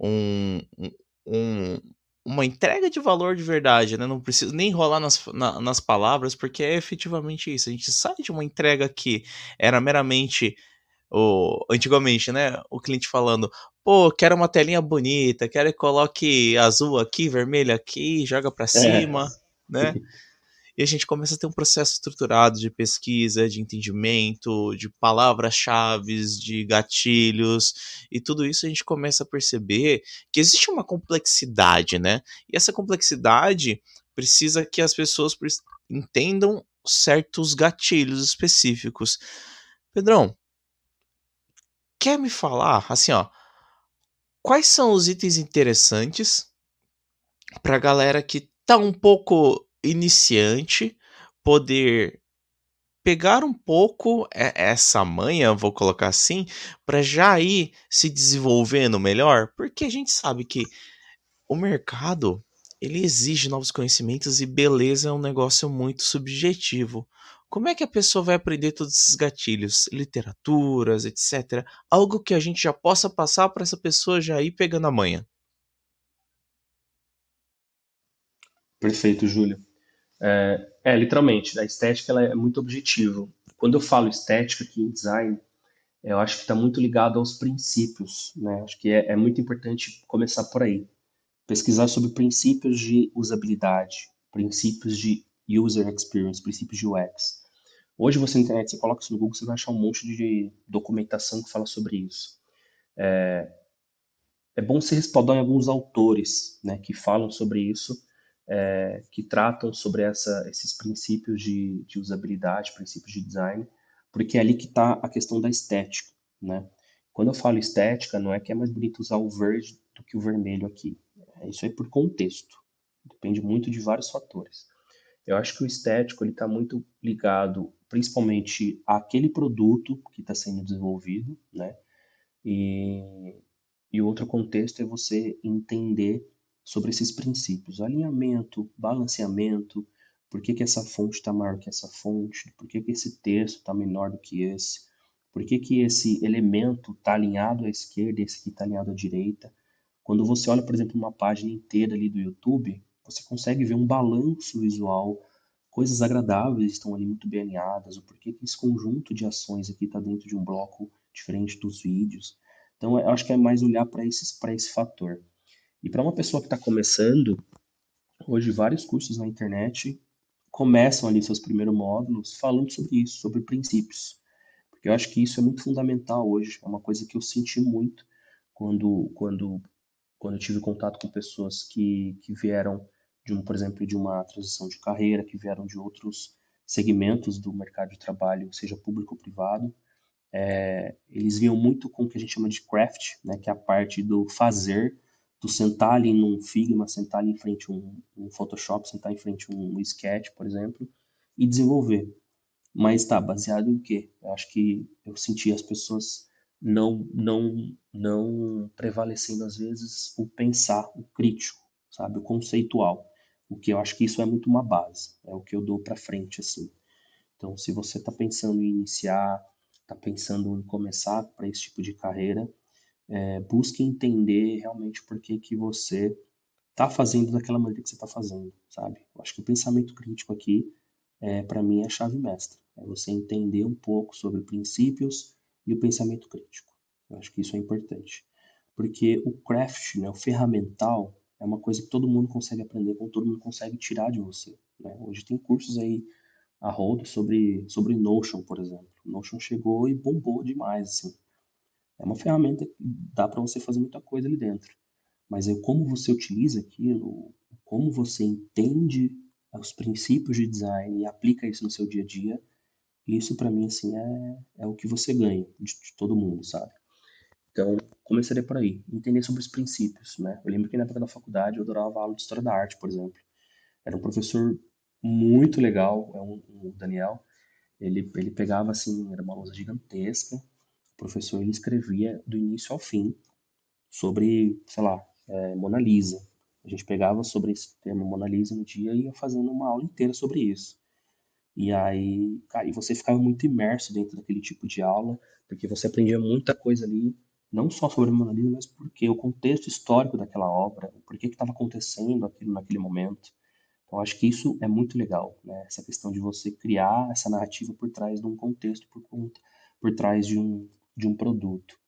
um, um, uma entrega de valor de verdade, né? Não preciso nem rolar nas, na, nas palavras, porque é efetivamente isso. A gente sai de uma entrega que era meramente o, antigamente, né? O cliente falando, pô, quero uma telinha bonita, quero que coloque azul aqui, vermelho aqui, joga para é. cima, é. né? E a gente começa a ter um processo estruturado de pesquisa, de entendimento, de palavras-chave, de gatilhos, e tudo isso a gente começa a perceber que existe uma complexidade, né? E essa complexidade precisa que as pessoas entendam certos gatilhos específicos. Pedrão, quer me falar, assim, ó, quais são os itens interessantes para galera que tá um pouco iniciante poder pegar um pouco essa manha, vou colocar assim, para já ir se desenvolvendo melhor, porque a gente sabe que o mercado ele exige novos conhecimentos e beleza é um negócio muito subjetivo. Como é que a pessoa vai aprender todos esses gatilhos, literaturas, etc? Algo que a gente já possa passar para essa pessoa já ir pegando a manha. Perfeito, Júlio. É, é, literalmente, a estética ela é muito objetiva. Quando eu falo estética aqui em design, eu acho que está muito ligado aos princípios, né? Acho que é, é muito importante começar por aí. Pesquisar sobre princípios de usabilidade, princípios de user experience, princípios de UX. Hoje você na internet, você coloca isso no Google, você vai achar um monte de documentação que fala sobre isso. É, é bom se respaldar em alguns autores né, que falam sobre isso é, que tratam sobre essa, esses princípios de, de, usabilidade, princípios de design, porque é ali que está a questão da estética, né? Quando eu falo estética, não é que é mais bonito usar o verde do que o vermelho aqui. É, isso aí por contexto. Depende muito de vários fatores. Eu acho que o estético ele está muito ligado, principalmente àquele produto que está sendo desenvolvido, né? E, e outro contexto é você entender sobre esses princípios, alinhamento, balanceamento, por que, que essa fonte está maior que essa fonte, por que, que esse texto está menor do que esse, por que, que esse elemento está alinhado à esquerda e esse aqui está alinhado à direita. Quando você olha, por exemplo, uma página inteira ali do YouTube, você consegue ver um balanço visual, coisas agradáveis estão ali muito bem alinhadas, o porquê que esse conjunto de ações aqui está dentro de um bloco diferente dos vídeos. Então, eu acho que é mais olhar para esse fator. E para uma pessoa que está começando, hoje vários cursos na internet começam ali seus primeiros módulos falando sobre isso, sobre princípios. Porque eu acho que isso é muito fundamental hoje, é uma coisa que eu senti muito quando, quando, quando eu tive contato com pessoas que, que vieram, de um, por exemplo, de uma transição de carreira, que vieram de outros segmentos do mercado de trabalho, seja público ou privado. É, eles vinham muito com o que a gente chama de craft, né, que é a parte do fazer, tu sentar ali num Figma, sentar ali em frente a um, um Photoshop, sentar em frente a um Sketch, por exemplo, e desenvolver. Mas tá, baseado em quê? Eu acho que eu senti as pessoas não não não prevalecendo às vezes o pensar, o crítico, sabe, o conceitual. O que eu acho que isso é muito uma base, é o que eu dou para frente assim. Então, se você está pensando em iniciar, está pensando em começar para esse tipo de carreira, é, busque entender realmente por que, que você está fazendo daquela maneira que você está fazendo, sabe? Eu acho que o pensamento crítico aqui, é, para mim, é a chave mestra. É você entender um pouco sobre princípios e o pensamento crítico. Eu acho que isso é importante. Porque o craft, né, o ferramental, é uma coisa que todo mundo consegue aprender, como todo mundo consegue tirar de você. Né? Hoje tem cursos aí a rodo sobre, sobre Notion, por exemplo. Notion chegou e bombou demais, assim. É uma ferramenta que dá para você fazer muita coisa ali dentro. Mas é como você utiliza aquilo, como você entende os princípios de design e aplica isso no seu dia a dia, isso para mim assim é, é o que você ganha de, de todo mundo, sabe? Então, começaria por aí, entender sobre os princípios, né? Eu lembro que na época da faculdade eu adorava aula de História da Arte, por exemplo. Era um professor muito legal, é um, o Daniel. Ele, ele pegava, assim, era uma lousa gigantesca. O professor, ele escrevia do início ao fim sobre, sei lá, é, Mona Lisa. A gente pegava sobre esse tema Mona Lisa no dia e ia fazendo uma aula inteira sobre isso. E aí, cara, e você ficava muito imerso dentro daquele tipo de aula, porque você aprendia muita coisa ali, não só sobre Mona Lisa, mas porque o contexto histórico daquela obra, por que estava acontecendo aquilo naquele momento. Então, acho que isso é muito legal, né? Essa questão de você criar essa narrativa por trás de um contexto, por, por trás de um, de um produto.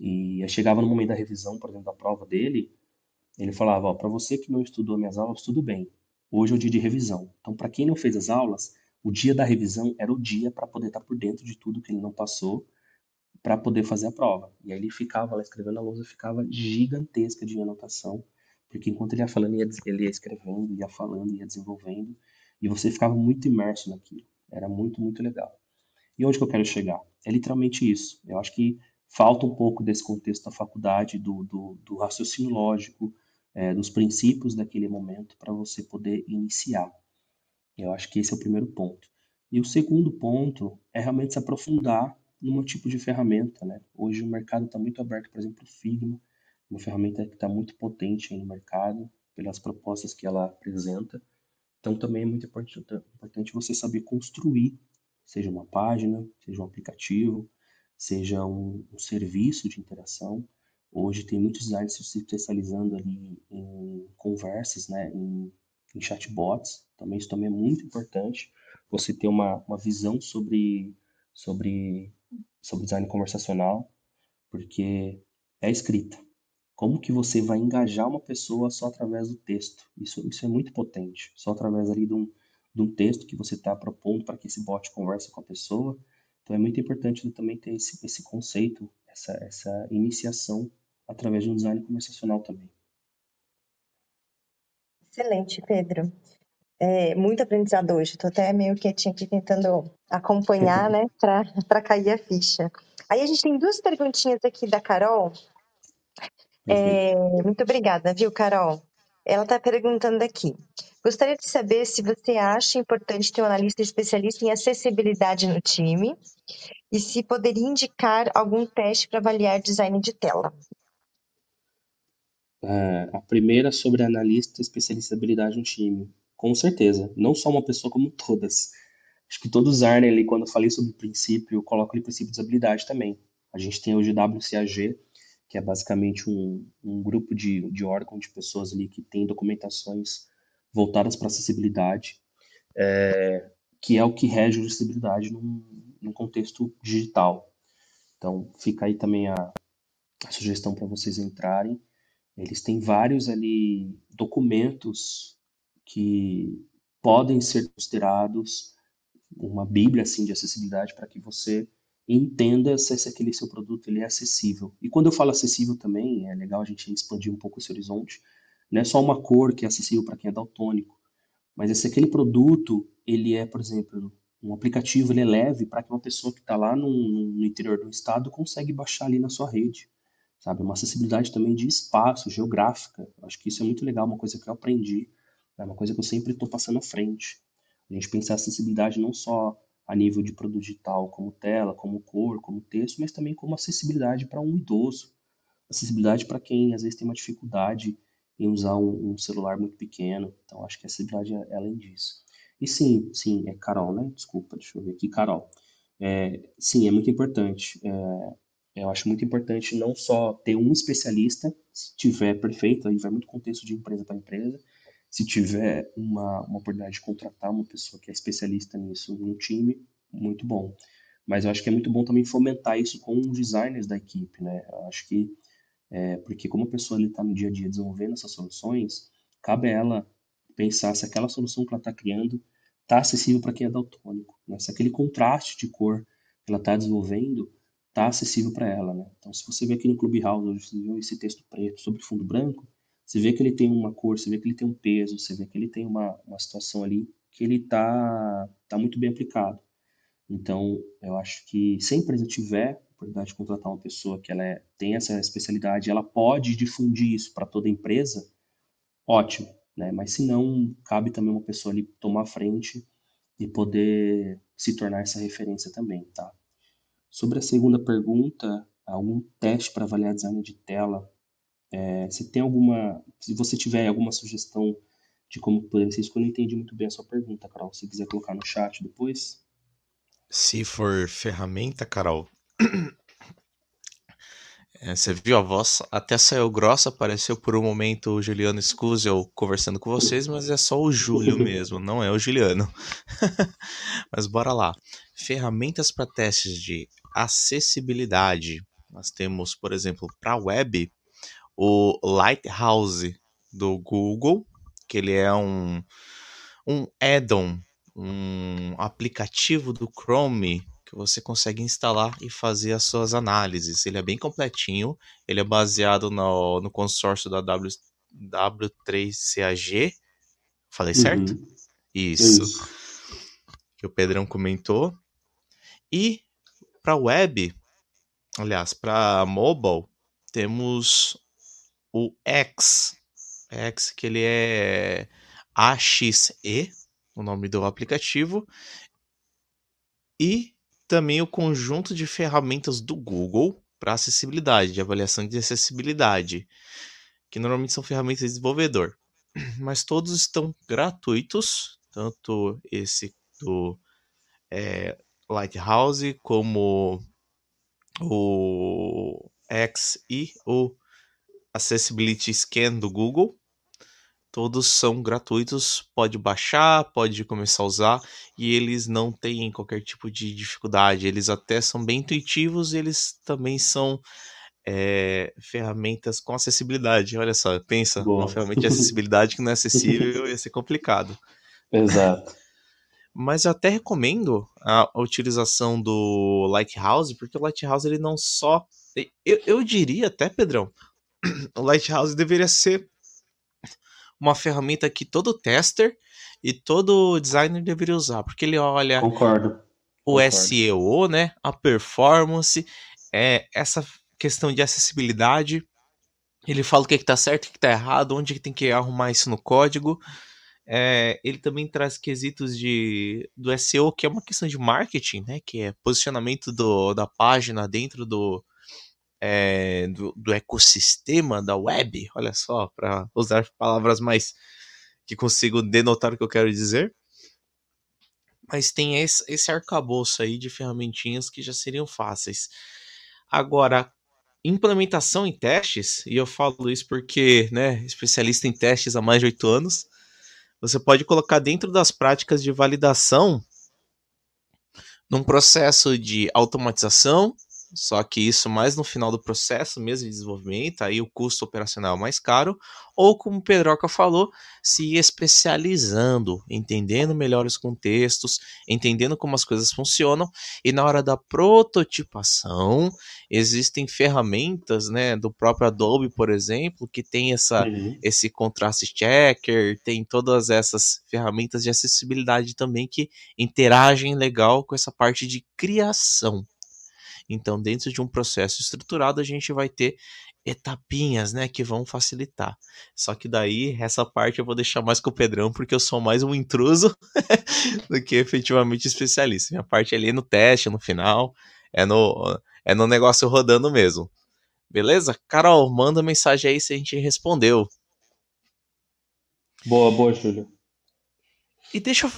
E chegava no momento da revisão, por exemplo, da prova dele, ele falava, ó, para você que não estudou minhas aulas, tudo bem. Hoje é o dia de revisão. Então, para quem não fez as aulas, o dia da revisão era o dia para poder estar tá por dentro de tudo que ele não passou, para poder fazer a prova. E aí ele ficava lá escrevendo a lousa, ficava gigantesca de anotação, porque enquanto ele ia falando, ele ia escrevendo, ia falando, ia desenvolvendo, e você ficava muito imerso naquilo. Era muito, muito legal. E onde que eu quero chegar? É literalmente isso. Eu acho que falta um pouco desse contexto da faculdade, do, do, do raciocínio lógico, é, dos princípios daquele momento para você poder iniciar. Eu acho que esse é o primeiro ponto. E o segundo ponto é realmente se aprofundar num tipo de ferramenta. Né? Hoje o mercado está muito aberto, por exemplo, o Figma, uma ferramenta que está muito potente no mercado, pelas propostas que ela apresenta. Então também é muito importante você saber construir, seja uma página, seja um aplicativo, seja um, um serviço de interação. Hoje tem muitos designers se especializando ali em conversas, né, em, em chatbots. Também isso também é muito importante. Você ter uma, uma visão sobre, sobre, sobre design conversacional, porque é escrita. Como que você vai engajar uma pessoa só através do texto? Isso, isso é muito potente. Só através ali de um, de um texto que você está propondo para que esse bot converse com a pessoa, então é muito importante também ter esse, esse conceito, essa, essa iniciação através de um design conversacional também. Excelente, Pedro. É, muito aprendizado hoje. Estou até meio quietinha aqui tentando acompanhar, né, para cair a ficha. Aí a gente tem duas perguntinhas aqui da Carol. É, muito obrigada, viu, Carol? Ela está perguntando aqui. Gostaria de saber se você acha importante ter um analista especialista em acessibilidade no time e se poderia indicar algum teste para avaliar design de tela. É, a primeira sobre analista especialista em habilidade no time. Com certeza. Não só uma pessoa, como todas. Acho que todos os ali, quando eu falei sobre o princípio, eu coloco ali o princípio de usabilidade também. A gente tem hoje o WCAG, que é basicamente um, um grupo de, de órgão de pessoas ali que tem documentações voltadas para acessibilidade, é, que é o que rege a acessibilidade num, num contexto digital. Então, fica aí também a, a sugestão para vocês entrarem. Eles têm vários ali documentos que podem ser considerados uma bíblia assim de acessibilidade para que você entenda se aquele seu produto ele é acessível. E quando eu falo acessível também, é legal a gente expandir um pouco esse horizonte. Não é só uma cor que é acessível para quem é daltônico, mas se aquele produto ele é, por exemplo, um aplicativo ele é leve para que uma pessoa que está lá no, no, interior do estado consegue baixar ali na sua rede, sabe? Uma acessibilidade também de espaço, geográfica. acho que isso é muito legal, uma coisa que eu aprendi, é uma coisa que eu sempre estou passando à frente. A gente pensar acessibilidade não só a nível de produto digital, como tela, como cor, como texto, mas também como acessibilidade para um idoso, acessibilidade para quem às vezes tem uma dificuldade em usar um, um, celular muito pequeno. Então, acho que a acessibilidade é além disso. E sim, sim, é Carol, né? Desculpa, deixa eu ver aqui, Carol. É, sim, é muito importante. É, eu acho muito importante não só ter um especialista, se tiver perfeito, aí vai muito contexto de empresa para empresa, se tiver uma, uma oportunidade de contratar uma pessoa que é especialista nisso no time, muito bom. Mas eu acho que é muito bom também fomentar isso com os designers da equipe, né? Eu acho que, é, porque como a pessoa está no dia a dia desenvolvendo essas soluções, cabe a ela pensar se aquela solução que ela está criando está acessível para quem é daltônico, né? Se aquele contraste de cor que ela está desenvolvendo está acessível para ela, né? Então, se você vê aqui no Clubhouse, hoje você viu esse texto preto sobre fundo branco, você vê que ele tem uma cor, você vê que ele tem um peso, você vê que ele tem uma, uma situação ali que ele está tá muito bem aplicado. Então, eu acho que se a empresa tiver oportunidade de contratar uma pessoa que ela é, tem essa especialidade, ela pode difundir isso para toda a empresa, ótimo, né? Mas se não, cabe também uma pessoa ali tomar frente e poder se tornar essa referência também, tá? Sobre a segunda pergunta, algum teste para avaliar design de tela? É, se tem alguma, se você tiver alguma sugestão de como poderia ser isso, eu não entendi muito bem a sua pergunta, Carol. Se quiser colocar no chat depois. Se for ferramenta, Carol. É, você viu a voz até saiu grossa, apareceu por um momento o Juliano Scuzel conversando com vocês, mas é só o Júlio mesmo, não é o Juliano. mas bora lá. Ferramentas para testes de acessibilidade. Nós temos, por exemplo, para web, o Lighthouse do Google, que ele é um, um add-on, um aplicativo do Chrome que você consegue instalar e fazer as suas análises. Ele é bem completinho, ele é baseado no, no consórcio da w, W3CAG. Falei certo? Uhum. Isso. Isso. Que o Pedrão comentou. E para web, aliás, para mobile, temos o X. X, que ele é AXE, o nome do aplicativo. E também o conjunto de ferramentas do Google para acessibilidade, de avaliação de acessibilidade, que normalmente são ferramentas de desenvolvedor. Mas todos estão gratuitos, tanto esse do é, Lighthouse como o X e o Accessibility Scan do Google todos são gratuitos, pode baixar, pode começar a usar e eles não têm qualquer tipo de dificuldade. Eles até são bem intuitivos e eles também são é, ferramentas com acessibilidade. Olha só, pensa, Boa. uma ferramenta de acessibilidade que não é acessível ia ser complicado. Exato. Mas eu até recomendo a, a utilização do Lighthouse, porque o Lighthouse ele não só. Eu, eu diria até, Pedrão, o Lighthouse deveria ser uma ferramenta que todo tester e todo designer deveria usar, porque ele olha Concordo. o concordo. SEO, né, a performance, é, essa questão de acessibilidade. Ele fala o que está certo, o que está errado, onde tem que arrumar isso no código. É, ele também traz quesitos de, do SEO, que é uma questão de marketing, né? Que é posicionamento do, da página dentro do, é, do, do, ecossistema da web. Olha só, para usar palavras mais que consigo denotar o que eu quero dizer. Mas tem esse, esse arcabouço aí de ferramentinhas que já seriam fáceis. Agora, implementação em testes, e eu falo isso porque, né, especialista em testes há mais de oito anos, você pode colocar dentro das práticas de validação num processo de automatização, só que isso mais no final do processo mesmo de desenvolvimento, aí o custo operacional é mais caro, ou como o Pedroca falou, se especializando, entendendo melhor os contextos, entendendo como as coisas funcionam, e na hora da prototipação, existem ferramentas, né, do próprio Adobe, por exemplo, que tem essa, Uhum. esse contraste checker, tem todas essas ferramentas de acessibilidade também que interagem legal com essa parte de criação. Então, dentro de um processo estruturado, a gente vai ter etapinhas, né, que vão facilitar. Só que daí, essa parte eu vou deixar mais com o Pedrão, porque eu sou mais um intruso do que efetivamente especialista. Minha parte é ali no teste, no final, é no, é no negócio rodando mesmo. Beleza? Carol, manda mensagem aí se a gente respondeu. Boa, boa, Júlio. E deixa eu...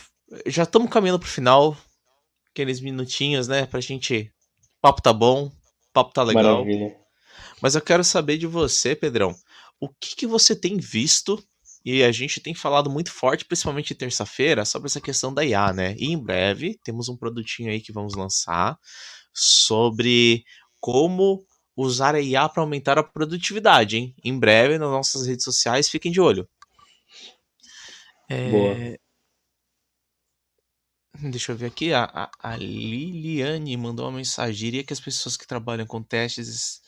Já estamos caminhando pro final. Aqueles minutinhos, né, pra gente... O papo tá bom, o papo tá legal. Maravilha. Mas eu quero saber de você, Pedrão. O que, que você tem visto? E a gente tem falado muito forte, principalmente terça-feira, sobre essa questão da IA, né? E em breve temos um produtinho aí que vamos lançar sobre como usar a IA para aumentar a produtividade, hein? Em breve nas nossas redes sociais, fiquem de olho. É, Boa. Deixa eu ver aqui. A, a, a Liliane mandou uma mensagem. Diria que as pessoas que trabalham com testes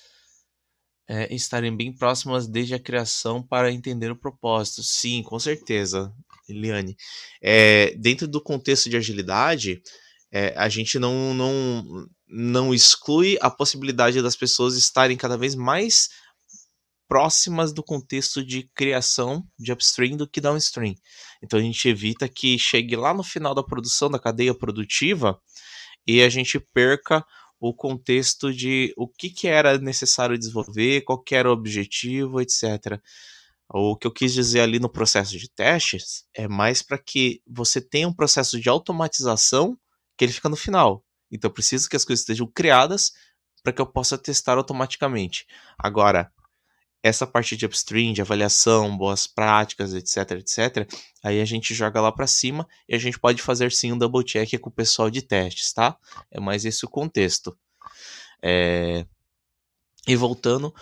é, estarem bem próximas desde a criação para entender o propósito. Sim, com certeza, Liliane. É, dentro do contexto de agilidade, é, a gente não, não, não exclui a possibilidade das pessoas estarem cada vez mais próximas do contexto de criação de upstream do que downstream. Então a gente evita que chegue lá no final da produção da cadeia produtiva e a gente perca o contexto de o que, que era necessário desenvolver, qual era o objetivo, etc. O que eu quis dizer ali no processo de testes é mais para que você tenha um processo de automatização que ele fica no final. Então eu preciso que as coisas estejam criadas para que eu possa testar automaticamente. Agora, essa parte de upstream, de avaliação, boas práticas, etc, etc, aí a gente joga lá para cima e a gente pode fazer sim um double check com o pessoal de testes, tá? É mais esse o contexto. É... E voltando,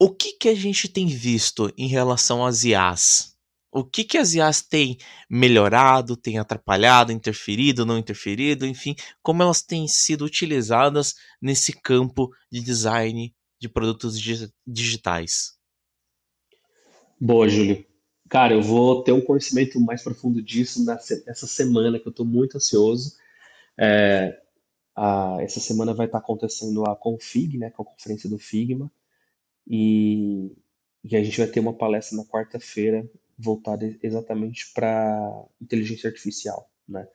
o que que a gente tem visto em relação às IAs? o que, que as IAs têm melhorado, têm atrapalhado, interferido, não interferido, enfim, como elas têm sido utilizadas nesse campo de design de produtos digitais. Boa, Júlio. Cara, eu vou ter um conhecimento mais profundo disso nessa semana, que eu estou muito ansioso. É, a, essa semana vai estar acontecendo a Config, né, é a conferência do Figma, e, e a gente vai ter uma palestra na quarta-feira voltada exatamente para inteligência artificial, né?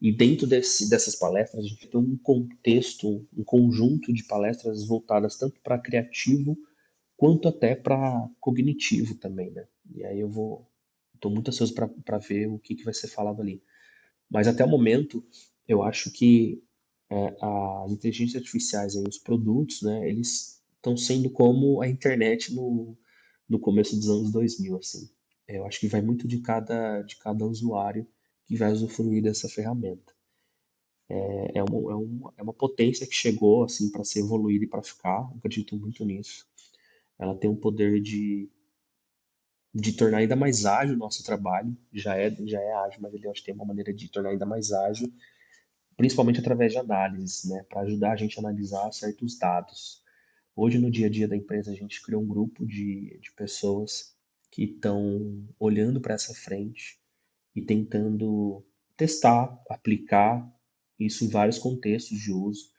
E dentro desse, dessas palestras, a gente tem um contexto, um conjunto de palestras voltadas tanto para criativo quanto até para cognitivo também, né? E aí eu vou, estou muito ansioso para ver o que, que vai ser falado ali. Mas até o momento, eu acho que é, as inteligências artificiais e os produtos, né, eles estão sendo como a internet no, no começo dos anos 2000, assim. Eu acho que vai muito de cada, de cada usuário que vai usufruir dessa ferramenta. É, é, uma, é, uma, é uma potência que chegou assim para ser evoluída e para ficar. Acredito muito nisso. Ela tem um poder de, de tornar ainda mais ágil o nosso trabalho. Já é, já é ágil, mas ele acho que tem uma maneira de tornar ainda mais ágil, principalmente através de análises, né, para ajudar a gente a analisar certos dados. Hoje, no dia a dia da empresa, a gente criou um grupo de, de pessoas que estão olhando para essa frente e tentando testar, aplicar isso em vários contextos de uso,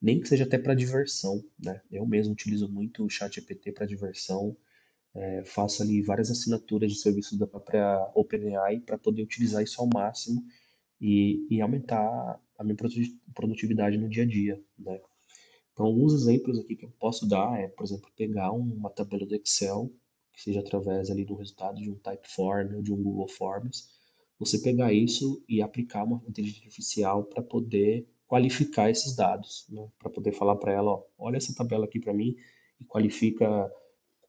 nem que seja até para diversão, né? Eu mesmo utilizo muito o ChatGPT para diversão, é, faço ali várias assinaturas de serviços da própria OpenAI para poder utilizar isso ao máximo e, e aumentar a minha produtividade no dia a dia, né? Então, alguns exemplos aqui que eu posso dar é, por exemplo, pegar uma tabela do Excel que seja através ali do resultado de um Typeform ou de um Google Forms, você pegar isso e aplicar uma inteligência artificial para poder qualificar esses dados, né? para poder falar para ela, ó, olha essa tabela aqui para mim e qualifica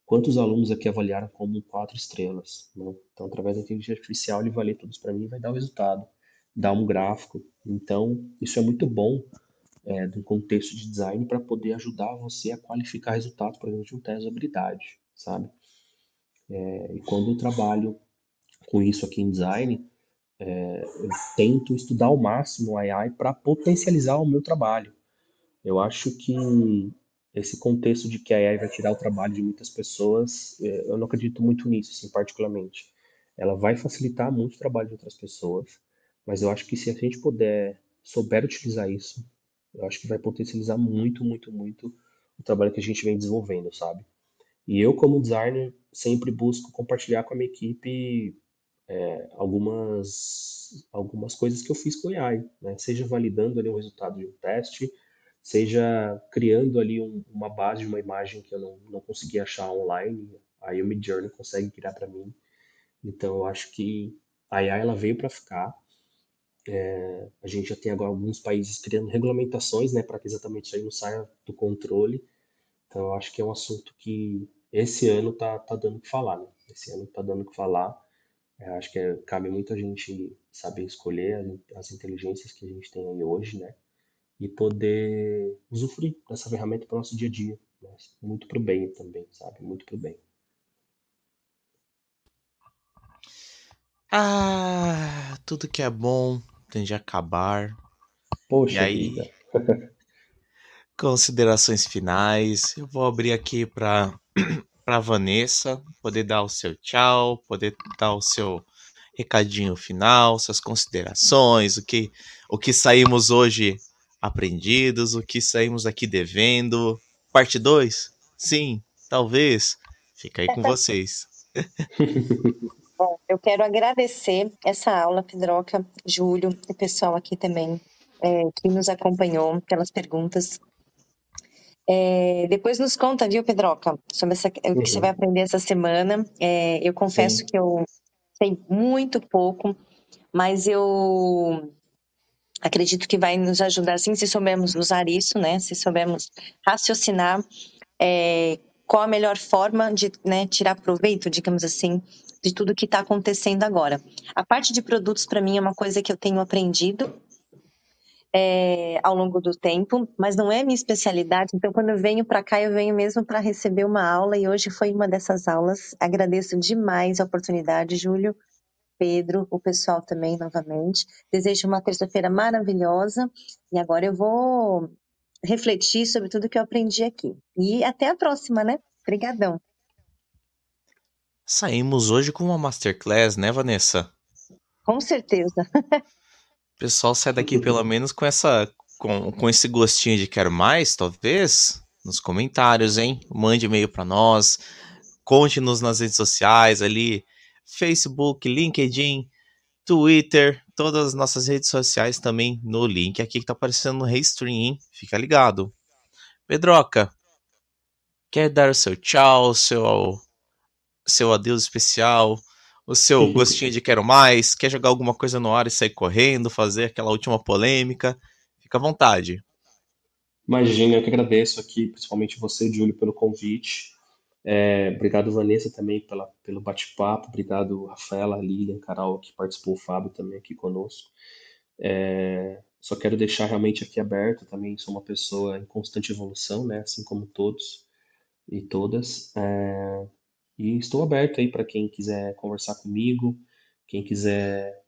quantos alunos aqui avaliaram como quatro estrelas. Né? Então, através da inteligência artificial, ele vai ler todos para mim e vai dar o resultado, dar um gráfico. Então, isso é muito bom é, um contexto de design para poder ajudar você a qualificar resultados, por exemplo, de um teste de habilidade, sabe? É, e quando eu trabalho com isso aqui em design, é, eu tento estudar ao máximo AI para potencializar o meu trabalho. Eu acho que esse contexto de que a AI vai tirar o trabalho de muitas pessoas, é, eu não acredito muito nisso, assim, particularmente. Ela vai facilitar muito o trabalho de outras pessoas, mas eu acho que se a gente puder, souber utilizar isso, eu acho que vai potencializar muito, muito, muito o trabalho que a gente vem desenvolvendo, sabe? E eu, como designer, sempre busco compartilhar com a minha equipe é, algumas, algumas coisas que eu fiz com AI, né? seja validando ali o resultado de um teste, seja criando ali um, uma base de uma imagem que eu não, não consegui achar online, aí o Midjourney consegue criar para mim. Então eu acho que a AI ela veio para ficar. É, a gente já tem agora alguns países criando regulamentações, né, para que exatamente isso aí não saia do controle. Então eu acho que é um assunto que esse ano tá, tá dando o que falar, né? Esse ano tá dando o que falar. É, acho que é, cabe muito a gente saber escolher as, as inteligências que a gente tem aí hoje, né? E poder usufruir dessa ferramenta para o nosso dia a dia. Né? Muito pro bem também, sabe? Muito pro bem. Ah, tudo que é bom tende a acabar. Poxa e aí, vida. considerações finais. Eu vou abrir aqui para para Vanessa poder dar o seu tchau, poder dar o seu recadinho final, suas considerações, o que o que saímos hoje aprendidos, o que saímos aqui devendo. Parte 2? Sim, talvez. Fica aí com vocês. Bom, eu quero agradecer essa aula, Pedroca, Júlio e o pessoal aqui também é, que nos acompanhou pelas perguntas. É, depois nos conta, viu, Pedroca, sobre essa, o que você Uhum. vai aprender essa semana. É, eu confesso Sim. que eu sei muito pouco, mas eu acredito que vai nos ajudar, sim, se soubermos usar isso, né? Se soubermos raciocinar é, qual a melhor forma de né, tirar proveito, digamos assim, de tudo que está acontecendo agora. A parte de produtos, para mim, é uma coisa que eu tenho aprendido é, ao longo do tempo, mas não é minha especialidade. Então, quando eu venho para cá, eu venho mesmo para receber uma aula e hoje foi uma dessas aulas. Agradeço demais a oportunidade, Júlio, Pedro, o pessoal também novamente. Desejo uma terça-feira maravilhosa e agora eu vou refletir sobre tudo que eu aprendi aqui. E até a próxima, né? Obrigadão. Saímos hoje com uma masterclass, né, Vanessa? Com certeza. Pessoal sai daqui pelo menos com essa com, com esse gostinho de quero mais, talvez, nos comentários, hein? Mande e-mail para nós, conte-nos nas redes sociais ali, Facebook, LinkedIn, Twitter, todas as nossas redes sociais também no link aqui que tá aparecendo no Restream, hein? Fica ligado. Pedroca, quer dar o seu tchau, seu seu adeus especial, o seu gostinho de quero mais, quer jogar alguma coisa no ar e sair correndo, fazer aquela última polêmica, fica à vontade. Imagina, eu que agradeço aqui, principalmente você, Júlio, pelo convite. É, obrigado, Vanessa, também pela, pelo bate-papo. Obrigado, Rafaela, Lilian, Carol, que participou, o Fábio também aqui conosco. É, só quero deixar realmente aqui aberto, também sou uma pessoa em constante evolução, né? Assim como todos e todas. É, e estou aberto aí para quem quiser conversar comigo, quem quiser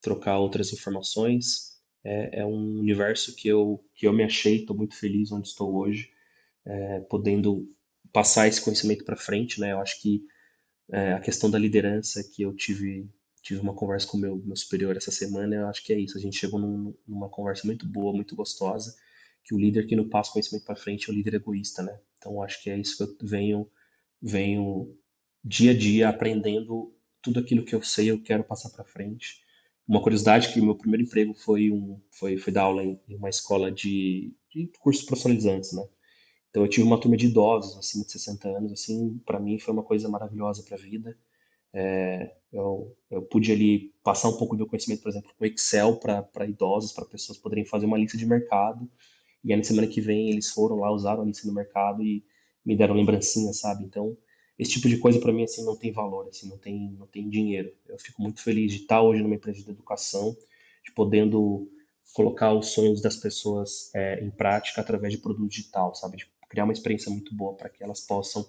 trocar outras informações. É, é um universo que eu, que eu me achei, estou muito feliz onde estou hoje, é, podendo passar esse conhecimento para frente, né? Eu acho que é, a questão da liderança que eu tive tive uma conversa com o meu, meu superior essa semana, eu acho que é isso. A gente chegou num, numa conversa muito boa, muito gostosa, que o líder que não passa conhecimento para frente é o líder egoísta, né? Então acho que é isso que eu venho venho dia a dia aprendendo tudo aquilo que eu sei, eu quero passar para frente. Uma curiosidade que meu primeiro emprego foi um foi, foi dar aula em, em uma escola de, de cursos profissionalizantes, né? Então eu tive uma turma de idosos acima de 60 anos, assim, para mim foi uma coisa maravilhosa para a vida. É, eu, eu pude ali passar um pouco do meu conhecimento, por exemplo, com Excel para idosos, para pessoas poderem fazer uma lista de mercado. E aí na semana que vem eles foram lá, usaram a lista do mercado e me deram lembrancinha, sabe? Então, esse tipo de coisa para mim assim não tem valor, assim, não tem não tem dinheiro. Eu fico muito feliz de estar hoje numa empresa de educação, de podendo colocar os sonhos das pessoas é, em prática através de produto digital, sabe? De criar uma experiência muito boa para que elas possam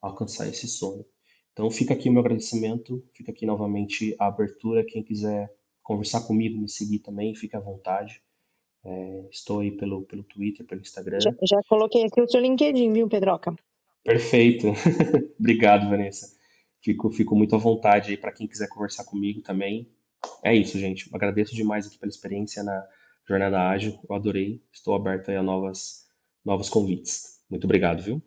alcançar esse sonho. Então fica aqui o meu agradecimento, fica aqui novamente a abertura. Quem quiser conversar comigo, me seguir também, fique à vontade. É, estou aí pelo, pelo Twitter, pelo Instagram. Já, já coloquei aqui o seu LinkedIn, viu, Pedroca? Perfeito. Obrigado, Vanessa. Fico, fico muito à vontade aí para quem quiser conversar comigo também. É isso, gente. Agradeço demais aqui pela experiência na Jornada Ágil. Eu adorei. Estou aberto aí a novas, novos convites. Muito obrigado, viu?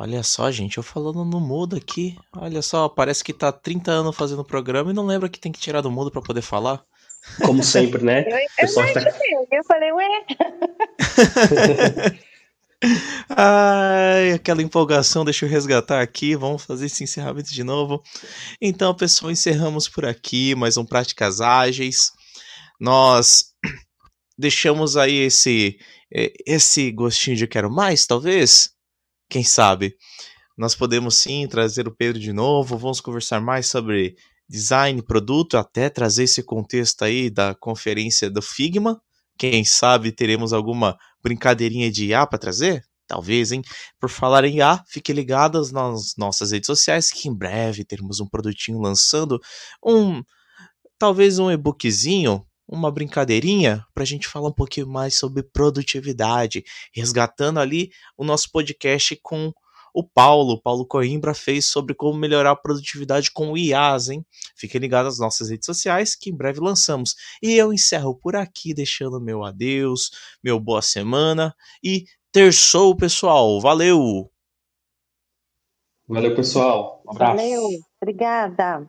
Olha só, gente, eu falando no mudo aqui. Olha só, parece que tá 30 anos fazendo o programa e não lembra que tem que tirar do mudo para poder falar. Como sempre, né? Eu, eu, está- eu falei, ué, Ai, aquela empolgação, deixa eu resgatar aqui. Vamos fazer esse encerramento de novo. Então, pessoal, encerramos por aqui mais um Práticas Ágeis. Nós deixamos aí esse eh, esse gostinho de quero mais, talvez. Quem sabe? Nós podemos sim trazer o Pedro de novo. Vamos conversar mais sobre design, produto, até trazer esse contexto aí da conferência do Figma. Quem sabe teremos alguma brincadeirinha de IA para trazer? Talvez, hein? Por falar em IA, fiquem ligados nas nossas redes sociais que em breve teremos um produtinho lançando um talvez um e-bookzinho, uma brincadeirinha para a gente falar um pouquinho mais sobre produtividade, resgatando ali o nosso podcast com o Paulo, Paulo Coimbra, fez sobre como melhorar a produtividade com o IAS, hein? Fiquem ligados nas nossas redes sociais que em breve lançamos. E eu encerro por aqui, deixando meu adeus, meu boa semana e terçou, pessoal. Valeu! Valeu, pessoal. Um abraço. Valeu, obrigada.